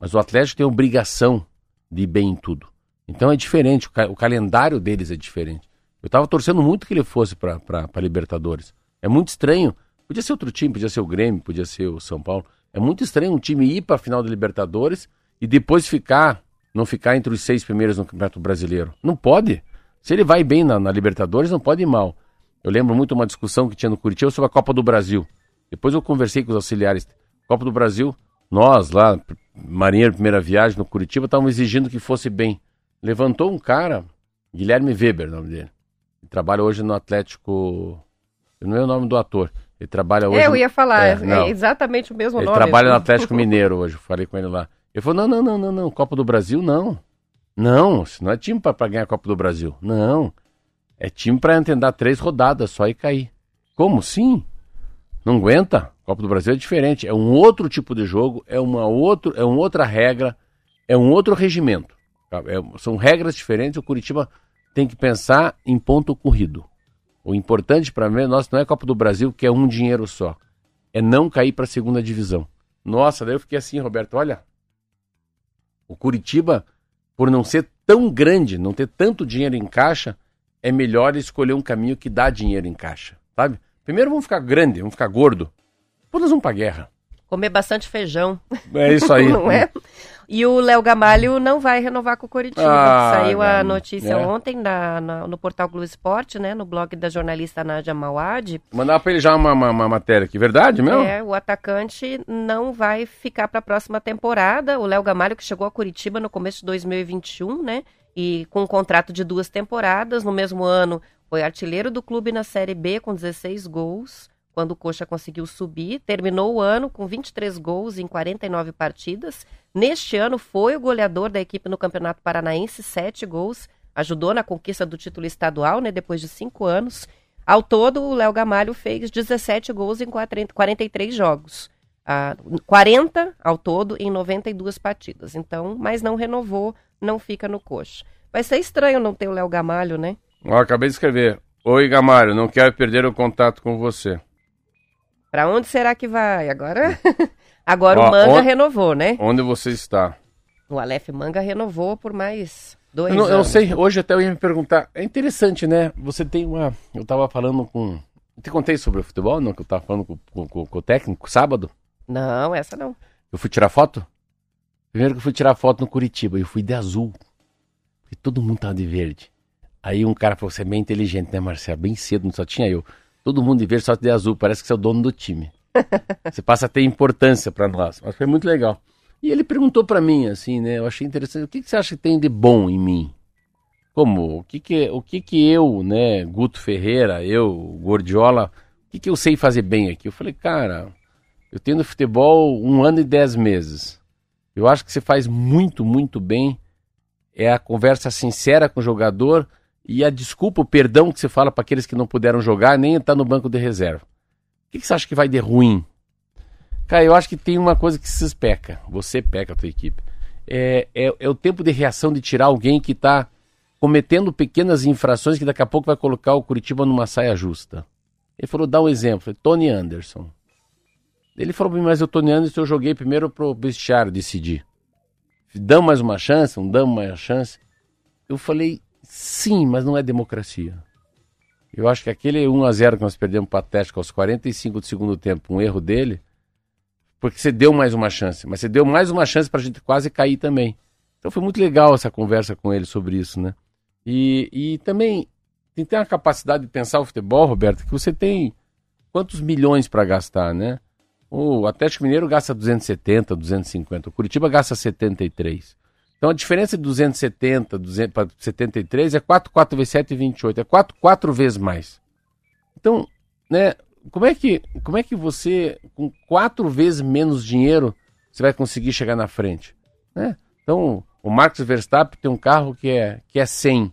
mas o Atlético tem a obrigação de ir bem em tudo. Então é diferente, o, ca o calendário deles é diferente. Eu estava torcendo muito que ele fosse para Libertadores. É muito estranho. Podia ser outro time, podia ser o Grêmio, podia ser o São Paulo. É muito estranho um time ir para a final da Libertadores e depois ficar, não ficar entre os seis primeiros no Campeonato Brasileiro. Não pode. Se ele vai bem na, na Libertadores, não pode ir mal. Eu lembro muito uma discussão que tinha no Curitiba sobre a Copa do Brasil. Depois eu conversei com os auxiliares. Copa do Brasil, nós lá, Marinheiro Primeira Viagem no Curitiba, estavam exigindo que fosse bem. Levantou um cara, Guilherme Weber, o nome dele. Ele trabalha hoje no Atlético. Não é o nome do ator. Ele trabalha hoje. Eu ia falar, é, é exatamente o mesmo ele nome. Ele trabalha no Atlético Mineiro hoje, falei com ele lá. Ele falou: não, não, não, não, não. Copa do Brasil, não. Não, isso não é time para ganhar a Copa do Brasil. Não. É time para entender três rodadas só e cair. Como? Sim. Não aguenta. Copa do Brasil é diferente. É um outro tipo de jogo, é uma outro, é uma outra regra, é um outro regimento. É, são regras diferentes. O Curitiba tem que pensar em ponto corrido. O importante para mim, nossa, não é Copa do Brasil, que é um dinheiro só. É não cair para a segunda divisão. Nossa, daí eu fiquei assim, Roberto, olha. O Curitiba, por não ser tão grande, não ter tanto dinheiro em caixa, é melhor escolher um caminho que dá dinheiro em caixa, sabe? Primeiro vamos ficar grande, vamos ficar gordo. Depois nós vamos pra guerra. Comer bastante feijão. É isso aí. não é? E o Léo Gamalho não vai renovar com o Coritiba. Ah, Saiu a notícia é. ontem na, na, no portal Globo Esporte, né? No blog da jornalista Nádia Mauad. Mandar para ele já uma, uma, uma, matéria aqui, verdade mesmo? É, o atacante não vai ficar para a próxima temporada. O Léo Gamalho que chegou a Curitiba no começo de 2021, né? E com um contrato de duas temporadas. No mesmo ano foi artilheiro do clube na Série B com 16 gols quando o Coxa conseguiu subir. Terminou o ano com 23 gols em 49 partidas. Neste ano foi o goleador da equipe no Campeonato Paranaense, 7 gols. Ajudou na conquista do título estadual, né, depois de 5 anos. Ao todo, o Léo Gamalho fez 17 gols em 43 jogos. Ah, 40 ao todo em 92 partidas. Então, mas não renovou, não fica no coxa. Vai ser estranho não ter o Léo Gamalho, né? Ó, acabei de escrever. Oi, Gamalho, não quero perder o contato com você. Para onde será que vai? Agora, agora Ó, o Manga onde, renovou, né? Onde você está? O Aleph Manga renovou por mais dois eu não, anos. Eu sei, hoje até eu ia me perguntar. É interessante, né? Você tem uma. Eu estava falando com. Eu te contei sobre o futebol, não? Que eu estava falando com, com, com, o técnico sábado? Não, essa não. Eu fui tirar foto? Primeiro que eu fui tirar foto no Curitiba, eu fui de azul. Porque todo mundo tava de verde. Aí um cara falou: você é bem inteligente, né, Marcelo? Bem cedo, não só tinha eu. Todo mundo de verde, só de azul. Parece que você é o dono do time. você passa a ter importância para nós. Mas foi muito legal. E ele perguntou para mim, assim, né? Eu achei interessante. O que, que, você acha que tem de bom em mim? Como? O que que, o que que eu, né, Guto Ferreira, eu, Gordiola, o que que eu sei fazer bem aqui? Eu falei, cara, eu tenho no futebol um ano e dez meses. Eu acho que você faz muito, muito bem. É a conversa sincera com o jogador e a desculpa, o perdão que você fala para aqueles que não puderam jogar, nem está no banco de reserva. O que, que, você acha que vai de ruim? Cara, eu acho que tem uma coisa que se peca. Você peca a tua equipe. É, é, é o tempo de reação de tirar alguém que está cometendo pequenas infrações que daqui a pouco vai colocar o Curitiba numa saia justa. Ele falou, dá um exemplo. Tony Anderson. Ele falou para mim, mas o Tony Anderson eu joguei primeiro pro vestiário decidir. Damos mais uma chance, não damos mais uma chance. Eu falei, Sim, mas não é democracia. Eu acho que aquele 1 a 0 que nós perdemos para o Atlético aos 45 do segundo tempo, um erro dele, porque você deu mais uma chance, mas você deu mais uma chance para a gente quase cair também. Então foi muito legal essa conversa com ele sobre isso, né? E, e também tem ter uma capacidade de pensar o futebol, Roberto, que você tem quantos milhões para gastar, né? O Atlético Mineiro gasta 270, 250, o Curitiba gasta 73. Então a diferença de 270 para 73 é 4, 4 vezes 7, 28. É 4, 4 vezes mais. Então, né, como é que, como é que você, com 4 vezes menos dinheiro, você vai conseguir chegar na frente? Né? Então, o Marcos Verstappen tem um carro que é, que é 100.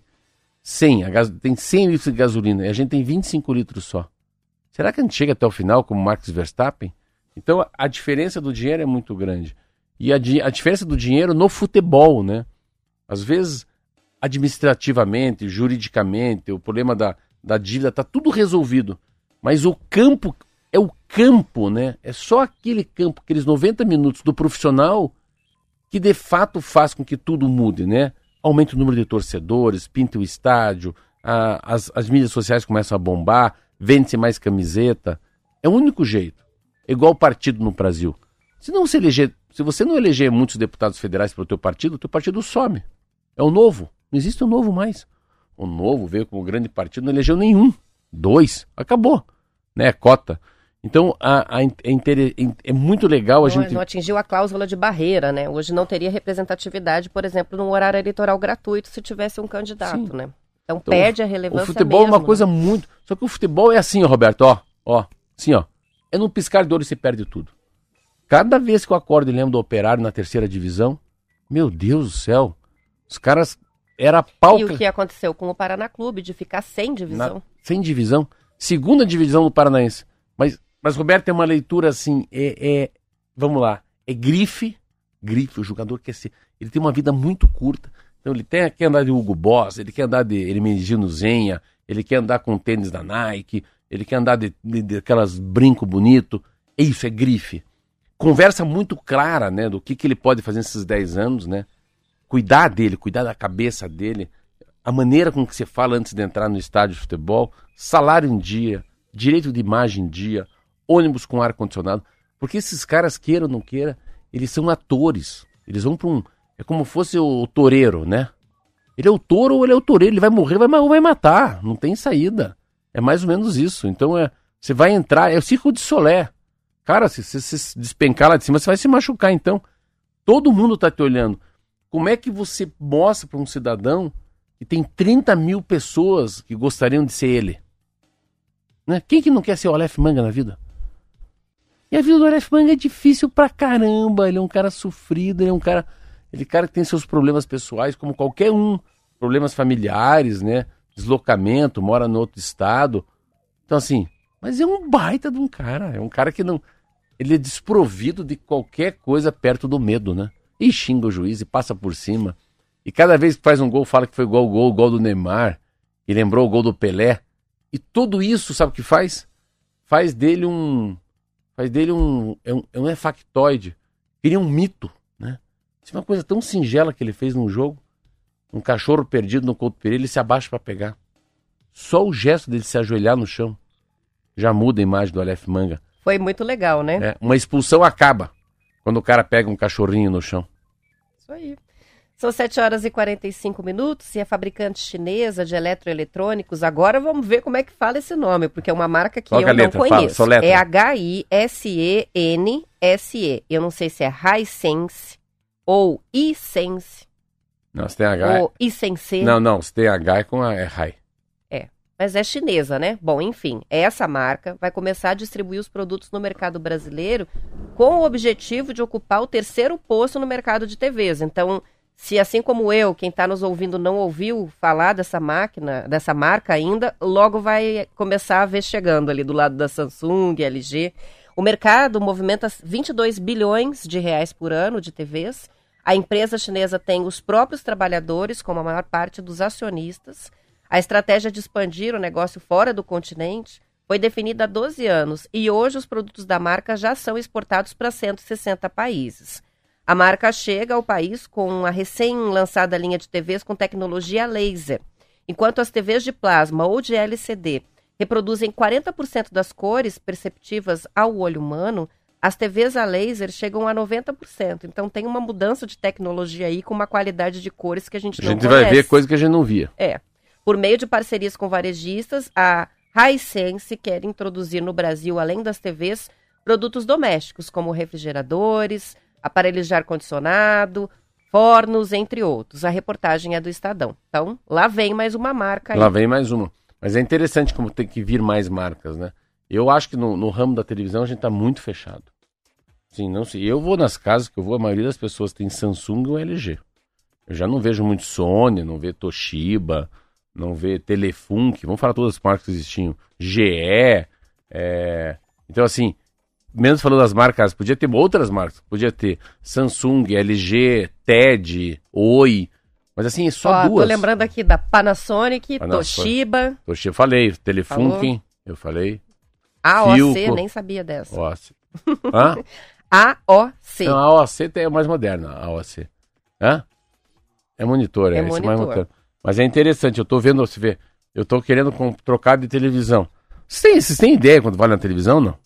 100, tem 100 litros de gasolina e a gente tem 25 litros só. Será que a gente chega até o final como Marcos Verstappen? Então a diferença do dinheiro é muito grande e a, a diferença do dinheiro no futebol, né? Às vezes, administrativamente, juridicamente, o problema da, da dívida está tudo resolvido. Mas o campo é o campo, né? É só aquele campo, aqueles 90 minutos do profissional que de fato faz com que tudo mude, né? Aumenta o número de torcedores, pinta o estádio, a, as, as mídias sociais começam a bombar, vende-se mais camiseta. É o único jeito. É igual partido no Brasil. Se não se eleger, se você não eleger muitos deputados federais para o teu partido, o teu partido some. É o novo. Não existe o novo mais. O novo veio como grande partido, não elegeu nenhum. Dois. Acabou. Né? Cota. Então, a, a, é, é, muito legal a não, gente. Não atingiu a cláusula de barreira, né? Hoje não teria representatividade, por exemplo, no horário eleitoral gratuito se tivesse um candidato, Sim. né? Então, então, perde a relevância. O futebol mesmo, é uma coisa né? muito. Só que o futebol é assim, ó, Roberto, ó. Ó. Assim, ó. É num piscar de olho você perde tudo. Cada vez que eu acordo e lembro do operário na terceira divisão, meu Deus do céu. Os caras. Era pau. E o que aconteceu com o Paraná Clube, de ficar sem divisão? Na... Sem divisão. Segunda divisão do Paranaense. Mas mas Roberto tem uma leitura assim, é, é, vamos lá, é grife, grife, o jogador quer ser, ele tem uma vida muito curta, então ele tem, quer andar de Hugo Boss, ele quer andar de Hermenegildo Zenha, ele quer andar com tênis da Nike, ele quer andar de, de, de aquelas brinco bonito, é isso, é grife. Conversa muito clara, né, do que, que ele pode fazer nesses 10 anos, né, cuidar dele, cuidar da cabeça dele, a maneira com que você fala antes de entrar no estádio de futebol, salário em dia, direito de imagem em dia, ônibus com ar-condicionado. Porque esses caras, queira ou não queira, eles são atores. Eles vão para um. É como fosse o, o toureiro, né? Ele é o touro ou ele é o toureiro. Ele vai morrer vai, ou vai matar. Não tem saída. É mais ou menos isso. Então é. Você vai entrar. É o circo de Solé. Cara, se você se despencar lá de cima, você vai se machucar. Então, todo mundo está te olhando. Como é que você mostra para um cidadão que tem 30 mil pessoas que gostariam de ser ele? Né? Quem que não quer ser o Aleph Manga na vida? E a vida do Aleph Manga é difícil pra caramba. Ele é um cara sofrido, ele é um cara. Ele é um cara que tem seus problemas pessoais, como qualquer um. Problemas familiares, né? Deslocamento, mora no outro estado. Então, assim, mas é um baita de um cara. É um cara que não. Ele é desprovido de qualquer coisa perto do medo, né? E xinga o juiz e passa por cima. E cada vez que faz um gol, fala que foi igual o gol, o gol do Neymar. E lembrou o gol do Pelé. E tudo isso, sabe o que faz? Faz dele um faz dele um. É um, é um factoide. Cria um mito, né? Isso é uma coisa tão singela que ele fez num jogo. Um cachorro perdido no Couto Pereira, ele se abaixa para pegar. Só o gesto dele se ajoelhar no chão já muda a imagem do Aleph Manga. Foi muito legal, né? É, uma expulsão acaba quando o cara pega um cachorrinho no chão. Isso aí. São 7 horas e 45 minutos e a fabricante chinesa de eletroeletrônicos, agora vamos ver como é que fala esse nome, porque é uma marca que Qual eu não conheço. Fala, é H-I-S-E-N-S-E. Eu não sei se é Hisense ou iSense. Não, se tem H. Ou iSense. Não, não, se tem H é com a é Hi. Mas é chinesa, né? Bom, enfim, essa marca vai começar a distribuir os produtos no mercado brasileiro com o objetivo de ocupar o terceiro posto no mercado de TVs. Então, se assim como eu, quem está nos ouvindo não ouviu falar dessa máquina, dessa marca ainda, logo vai começar a ver chegando ali do lado da Samsung, LG. O mercado movimenta 22 bilhões de reais por ano de TVs. A empresa chinesa tem os próprios trabalhadores como a maior parte dos acionistas. A estratégia de expandir o negócio fora do continente foi definida há 12 anos e hoje os produtos da marca já são exportados para 160 países. A marca chega ao país com a recém-lançada linha de TVs com tecnologia laser. Enquanto as TVs de plasma ou de LCD reproduzem 40% das cores perceptivas ao olho humano, as TVs a laser chegam a 90%. Então tem uma mudança de tecnologia aí com uma qualidade de cores que a gente, não. A gente vai ver coisa que a gente não via. É. Por meio de parcerias com varejistas, a Hisense quer introduzir no Brasil, além das TVs, produtos domésticos como refrigeradores, aparelhos de ar-condicionado, fornos, entre outros. A reportagem é do Estadão. Então, lá vem mais uma marca. Aí. Lá vem mais uma. Mas é interessante como tem que vir mais marcas, né? Eu acho que no, no ramo da televisão a gente está muito fechado. Sim, não sei. Eu vou nas casas que eu vou, a maioria das pessoas tem Samsung ou LG. Eu já não vejo muito Sony, não vejo Toshiba, não vejo Telefunk, vamos falar todas as marcas que existiam. GE. É... Então, assim, menos falando das marcas, podia ter outras marcas. Podia ter Samsung, LG, TED, Oi. Mas assim, é só Ó, duas. Tô lembrando aqui da Panasonic, Panasonic. Toshiba. Toshiba, falei. Telefunken, eu falei. AOC, Filco. nem sabia dessa. AOC. Hã? AOC. Não, a AOC é mais moderna, a AOC. Hã? É monitor, é, é monitor. mais monitor. Mas é interessante, eu tô vendo, você vê, eu tô querendo trocar de televisão. Vocês têm, vocês têm ideia quando vale na televisão, não?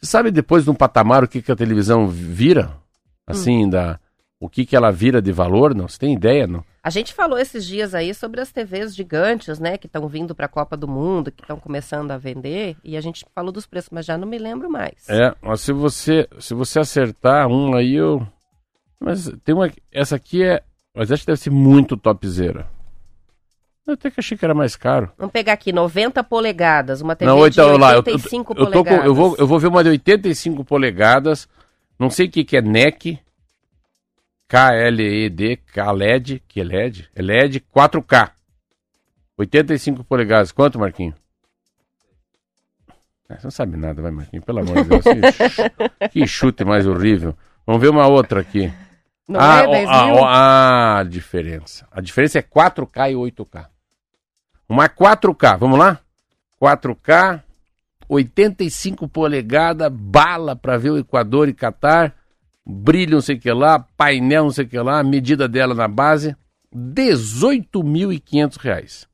Você sabe depois de um patamar o que, que a televisão vira? Assim, hum. da, o que, que ela vira de valor? Não? Você tem ideia, não? A gente falou esses dias aí sobre as TVs gigantes, né, que estão vindo para a Copa do Mundo, que estão começando a vender, e a gente falou dos preços, mas já não me lembro mais. É, mas se você, se você acertar um aí, eu. Mas tem uma. Essa aqui é. Mas acho que deve ser muito topzera. Eu até que achei que era mais caro. Vamos pegar aqui, 90 polegadas, uma TV não, então, de 85 lá, eu, eu, eu polegadas. Com, eu, vou, eu vou ver uma de 85 polegadas, não sei o que, que é NEC, KLED, KLED, que é LED, é LED 4K. 85 polegadas. Quanto, Marquinho? É, você não sabe nada, vai, Marquinho? Pelo amor de Deus. Que, chute mais horrível. Vamos ver uma outra aqui. Não ah, é 10 mil? Ah, a diferença. A diferença é 4K e 8K. Uma 4K, vamos lá? 4K, 85 polegadas, bala para ver o Equador e Catar brilho não sei o que lá, painel não sei o que lá, medida dela na base, R$ 18.500.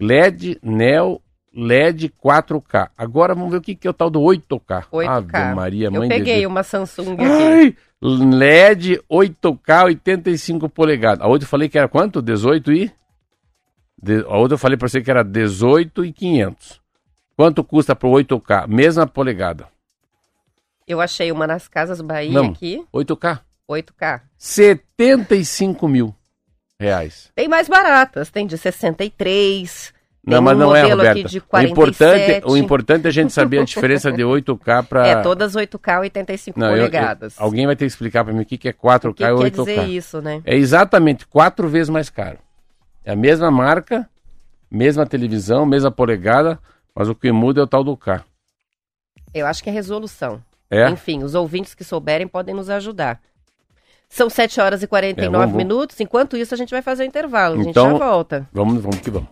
LED, NEL, LED 4K. Agora vamos ver o que, que é o tal do 8K. 8K. Ave Maria, mãe Eu peguei de uma Samsung aqui. Ai, LED 8K 85 polegadas. A outra eu falei que era quanto? 18 e... A outra eu falei para você que era 18 e 500. Quanto custa para o 8K? Mesma polegada. Eu achei uma nas Casas Bahia Não, aqui. 8K? 8K. 75 mil reais. Tem mais baratas, tem de 63. Não, mas um não é, Roberta. De 47. O importante, o importante é a gente saber a diferença de 8K para... É, todas 8K 85 não, polegadas. Eu, eu, alguém vai ter que explicar para mim o que, que é 4K que e 8K. quer dizer isso, né? É exatamente quatro vezes mais caro. É a mesma marca, mesma televisão, mesma polegada, mas o que muda é o tal do K. Eu acho que é resolução. É? Enfim, os ouvintes que souberem podem nos ajudar. São 7 horas e 49 é, vamos, minutos. Enquanto isso, a gente vai fazer o intervalo. A gente então, já volta. Vamos, vamos que vamos.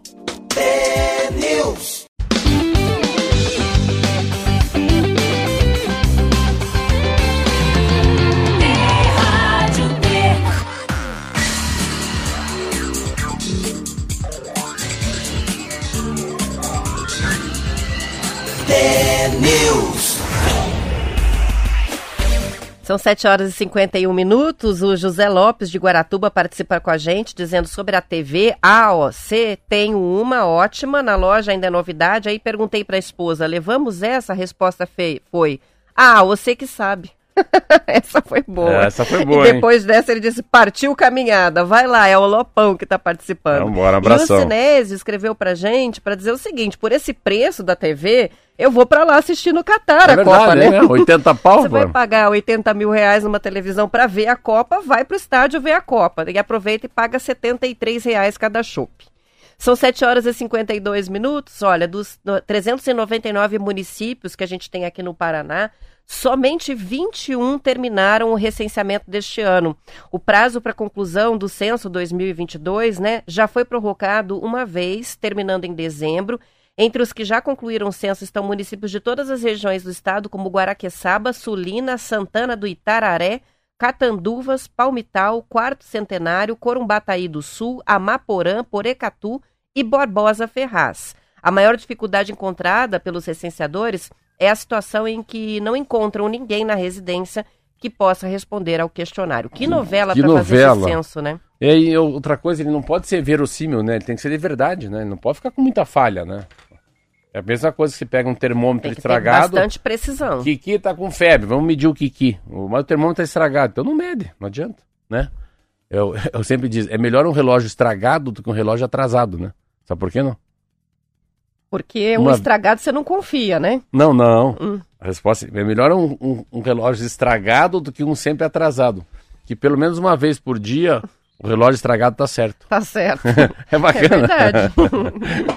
São 7 horas e 51 minutos. O José Lopes de Guaratuba participa com a gente, dizendo sobre a TV AOC. Tenho uma ótima, na loja ainda é novidade. Aí perguntei para a esposa: levamos essa? A resposta foi: Ah, você que sabe. essa foi boa. Essa foi boa. E depois hein? dessa ele disse: partiu caminhada, vai lá, é o Lopão que está participando. Vamos embora, abração. E o Sinésio escreveu pra gente para dizer o seguinte: por esse preço da TV, eu vou para lá assistir no Catar é a verdade, Copa, né? né? 80 pau, Você vai pagar 80 mil reais numa televisão para ver a Copa, vai pro estádio ver a Copa. E aproveita e paga 73 reais cada chopp. São 7 horas e 52 minutos. Olha, dos 399 municípios que a gente tem aqui no Paraná, somente 21 terminaram o recenseamento deste ano. O prazo para conclusão do censo 2022, né, já foi prorrogado uma vez, terminando em dezembro, entre os que já concluíram o censo estão municípios de todas as regiões do estado, como Guaraqueçaba, Sulina, Santana do Itararé, Catanduvas, Palmital, Quarto Centenário, Corumbataí do Sul, Amaporã, Porecatu e Barbosa Ferraz. A maior dificuldade encontrada pelos recenseadores é a situação em que não encontram ninguém na residência que possa responder ao questionário. Que novela para fazer esse censo, né? E outra coisa, ele não pode ser verossímil, né? Ele tem que ser de verdade, né? Ele não pode ficar com muita falha, né? É a mesma coisa que você pega um termômetro estragado. Ter bastante precisão. Kiki tá com febre, vamos medir o Kiki. Mas o termômetro tá estragado, então não mede, não adianta, né? Eu, eu sempre digo, é melhor um relógio estragado do que um relógio atrasado, né? Sabe por quê não? Porque um estragado você não confia, né? Não, não. Hum. A resposta é, é melhor um, um, um relógio estragado do que um sempre atrasado. Que pelo menos uma vez por dia o relógio estragado tá certo. Tá certo. é bacana. É verdade.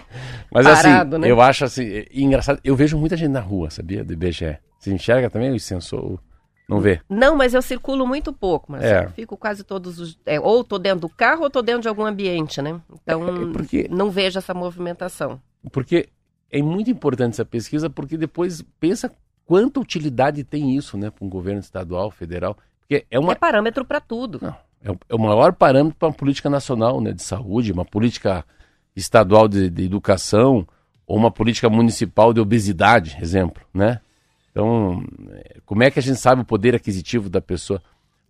Mas assim, Parado, assim, né? eu acho assim, é engraçado. Eu vejo muita gente na rua, sabia? Do IBGE. Você enxerga também o sensor? Não vê? Não, mas eu circulo muito pouco, mas é. fico quase todos os. É, ou tô dentro do carro ou tô dentro de algum ambiente, né? Então é, é porque, não vejo essa movimentação. Porque é muito importante essa pesquisa, porque depois pensa quanta utilidade tem isso, né, para um governo estadual, federal. Porque é, uma... é parâmetro para tudo. Não, é, é, o maior parâmetro para uma política nacional né, de saúde, uma política estadual de, de, educação ou uma política municipal de obesidade, exemplo, né? Então, como é que a gente sabe o poder aquisitivo da pessoa?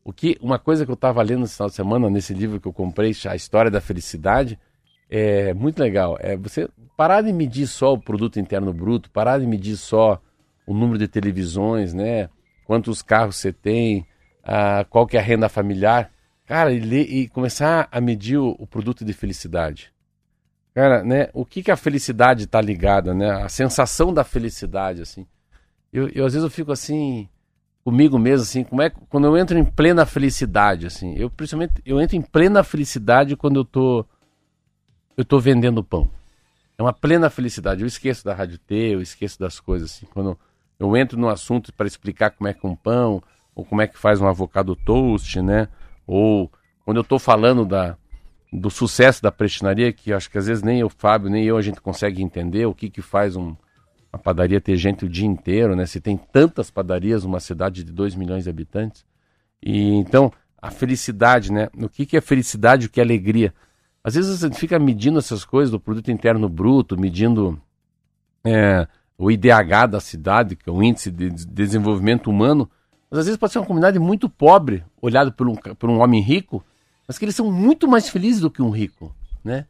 O que, uma coisa que eu estava lendo no final de semana, nesse livro que eu comprei, A História da Felicidade, é muito legal. É você parar de medir só o produto interno bruto, parar de medir só o número de televisões, né? Quantos carros você tem, a, qual que é a renda familiar. Cara, e, ler, e começar a medir o, o, produto de felicidade. Cara, né? O que que a felicidade está ligada, né? A sensação da felicidade, assim. Eu, eu às vezes eu fico assim comigo mesmo, assim, como é quando eu entro em plena felicidade, assim. Eu principalmente eu entro em plena felicidade quando eu tô eu tô vendendo pão. É uma plena felicidade. Eu esqueço da rádio T, eu esqueço das coisas assim. Quando eu entro no assunto para explicar como é que é um pão, ou como é que faz um avocado toast, né? Ou quando eu estou falando da, do sucesso da prestinaria, que acho que às vezes nem o Fábio, nem eu a gente consegue entender o que que faz um, uma padaria ter gente o dia inteiro, né? Se tem tantas padarias numa cidade de 2 milhões de habitantes. E então, a felicidade, né? O que que é felicidade, o que é alegria? Às vezes você fica medindo essas coisas do produto interno bruto, medindo é, o IDH da cidade, que é o Índice de Desenvolvimento Humano, mas às vezes pode ser uma comunidade muito pobre, olhado por um, por um homem rico, mas que eles são muito mais felizes do que um rico, né?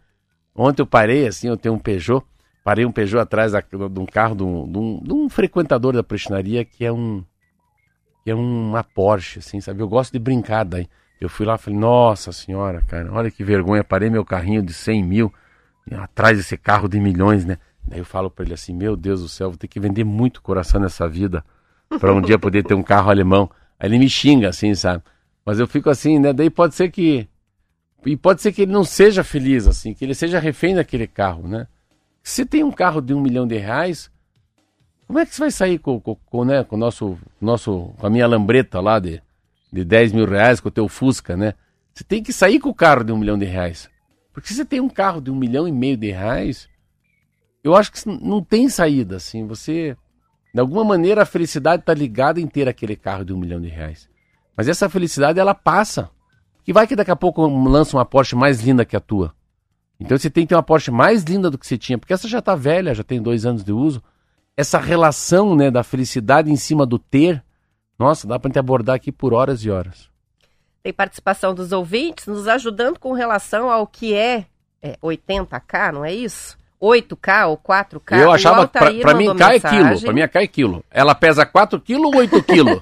Ontem eu parei, assim, eu tenho um Peugeot, parei um Peugeot atrás da, de um carro de um, de, um, de um, frequentador da prestinaria que é um que é uma Porsche, assim, sabe? Eu gosto de brincar daí. Eu fui lá e falei, nossa senhora, cara, olha que vergonha, parei meu carrinho de 100 mil atrás desse carro de milhões, né? Daí eu falo para ele assim, meu Deus do céu, vou ter que vender muito coração nessa vida para um dia poder ter um carro alemão. Aí ele me xinga assim, sabe? Mas eu fico assim, né? Daí pode ser que e pode ser que ele não seja feliz assim, que ele seja refém daquele carro, né? Se tem um carro de um milhão de reais, como é que você vai sair com, com, com né, com nosso, nosso, com a minha lambreta lá de de 10 mil reais com o teu Fusca, né? Você tem que sair com o carro de um milhão de reais. Porque se você tem um carro de um milhão e meio de reais, eu acho que não tem saída, assim. Você, de alguma maneira, a felicidade está ligada em ter aquele carro de um milhão de reais. Mas essa felicidade, ela passa. Que vai que daqui a pouco lança uma Porsche mais linda que a tua. Então você tem que ter uma Porsche mais linda do que você tinha, porque essa já está velha, já tem dois anos de uso. Essa relação né, da felicidade em cima do ter, nossa, dá para gente abordar aqui por horas e horas. Tem participação dos ouvintes nos ajudando com relação ao que é, é 80K, não é isso? 8K ou 4K. Eu achava, para mim, K é quilo. Para mim, K é quilo. Ela pesa 4 quilos ou 8 quilos?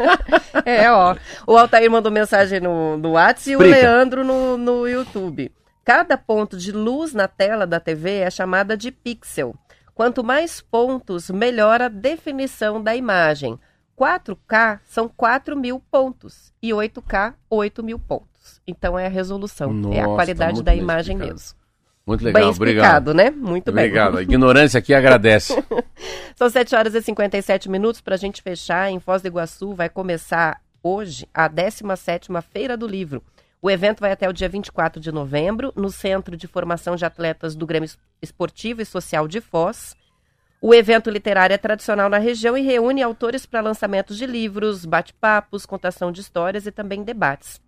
é, ó. O Altair mandou mensagem no, no WhatsApp e o Leandro no, no YouTube. Cada ponto de luz na tela da TV é chamada de pixel. Quanto mais pontos, melhor a definição da imagem. 4K são 4 mil pontos e 8K, 8 mil pontos. Então é a resolução, Nossa, é a qualidade da imagem explicado. mesmo. Muito legal, bem explicado, obrigado. né? Muito bem. Obrigado. A ignorância aqui agradece. São 7 horas e 57 minutos para a gente fechar. Em Foz do Iguaçu vai começar hoje a 17ª Feira do Livro. O evento vai até o dia 24 de novembro no Centro de Formação de Atletas do Grêmio Esportivo e Social de Foz. O evento literário é tradicional na região e reúne autores para lançamentos de livros, bate-papos, contação de histórias e também debates.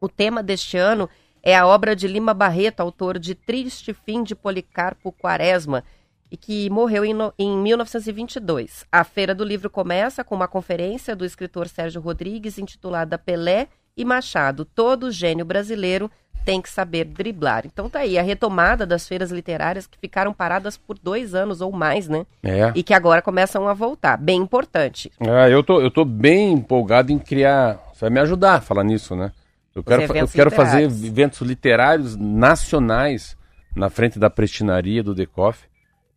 O tema deste ano é a obra de Lima Barreto, autor de Triste Fim de Policarpo Quaresma, e que morreu em, no, em 1922. A Feira do Livro começa com uma conferência do escritor Sérgio Rodrigues intitulada Pelé e Machado, todo gênio brasileiro tem que saber driblar. Então tá aí a retomada das feiras literárias que ficaram paradas por dois anos ou mais, né? É. E que agora começam a voltar. Bem importante. É, eu tô, eu tô bem empolgado em criar. Você vai me ajudar a falar nisso, né? Eu quero, eu quero fazer eventos literários nacionais na frente da prestinaria do Decoff.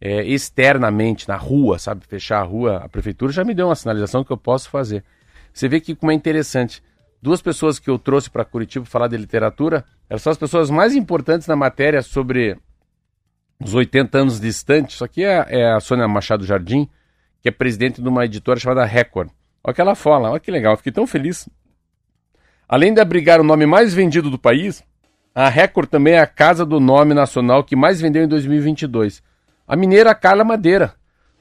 É, externamente, na rua, sabe? Fechar a rua. A prefeitura já me deu uma sinalização que eu posso fazer. Você vê que como é interessante duas pessoas que eu trouxe para Curitiba falar de literatura, elas são as pessoas mais importantes na matéria sobre os 80 anos distantes. Isso aqui é, é a Sônia Machado Jardim, que é presidente de uma editora chamada Record. Olha o que ela fala, olha que legal, fiquei tão feliz. Além de abrigar o nome mais vendido do país, a Record também é a casa do nome nacional que mais vendeu em 2022. A mineira Carla Madeira,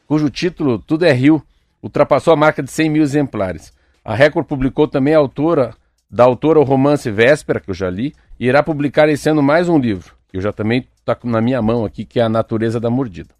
cujo título Tudo é Rio, ultrapassou a marca de 100 mil exemplares. A Record publicou também a autora da autora o romance Véspera, que eu já li, e irá publicar esse ano mais um livro, que eu já também está na minha mão aqui, que é A Natureza da Mordida.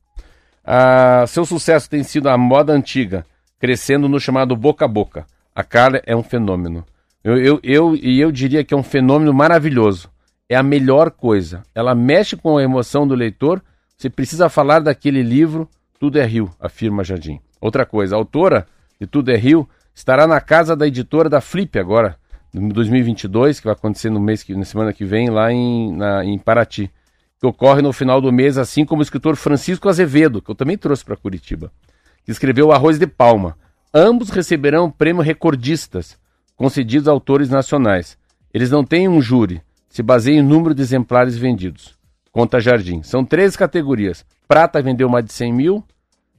Ah, seu sucesso tem sido a moda antiga, crescendo no chamado boca a boca. A Carla é um fenômeno. Eu, eu, eu, e eu diria que é um fenômeno maravilhoso. É a melhor coisa. Ela mexe com a emoção do leitor. Você precisa falar daquele livro, Tudo é Rio, afirma Jardim. Outra coisa, a autora de Tudo é Rio estará na casa da editora da Flip agora, em 2022, que vai acontecer no mês que, na semana que vem, lá em, na, em Paraty. Que ocorre no final do mês, assim como o escritor Francisco Azevedo, que eu também trouxe para Curitiba, que escreveu Arroz de Palma. Ambos receberão prêmio recordistas, concedidos a autores nacionais. Eles não têm um júri, se baseia em número de exemplares vendidos. Conta Jardim. São três categorias. Prata vendeu mais de 100 mil,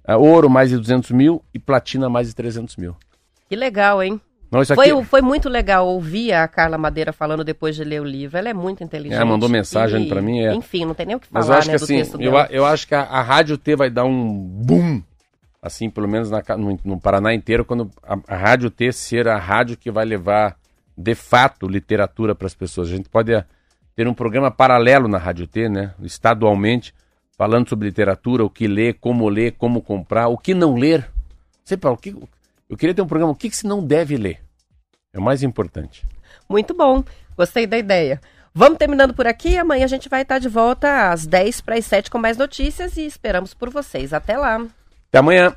uh, ouro mais de 200 mil e platina mais de 300 mil. Que legal, hein? Não, aqui... foi, foi muito legal ouvir a Carla Madeira falando depois de ler o livro. Ela é muito inteligente. Ela mandou mensagem e... para mim. É... Enfim, não tem nem o que falar, Mas eu acho né, que assim, eu, eu, acho que a, a, Rádio T vai dar um boom, assim, pelo menos na, no, no, Paraná inteiro, quando a, a Rádio T ser a rádio que vai levar, de fato, literatura para as pessoas. A gente pode eh, ter um programa paralelo na Rádio T, né, estadualmente, falando sobre literatura, o que ler, como ler, como comprar, o que não ler. Sei, Paulo, o que, eu queria ter um programa, o que, que se não deve ler? É o mais importante. Muito bom, gostei da ideia. Vamos terminando por aqui. Amanhã a gente vai estar de volta às 10 para as 7 com mais notícias e esperamos por vocês. Até lá. Até amanhã.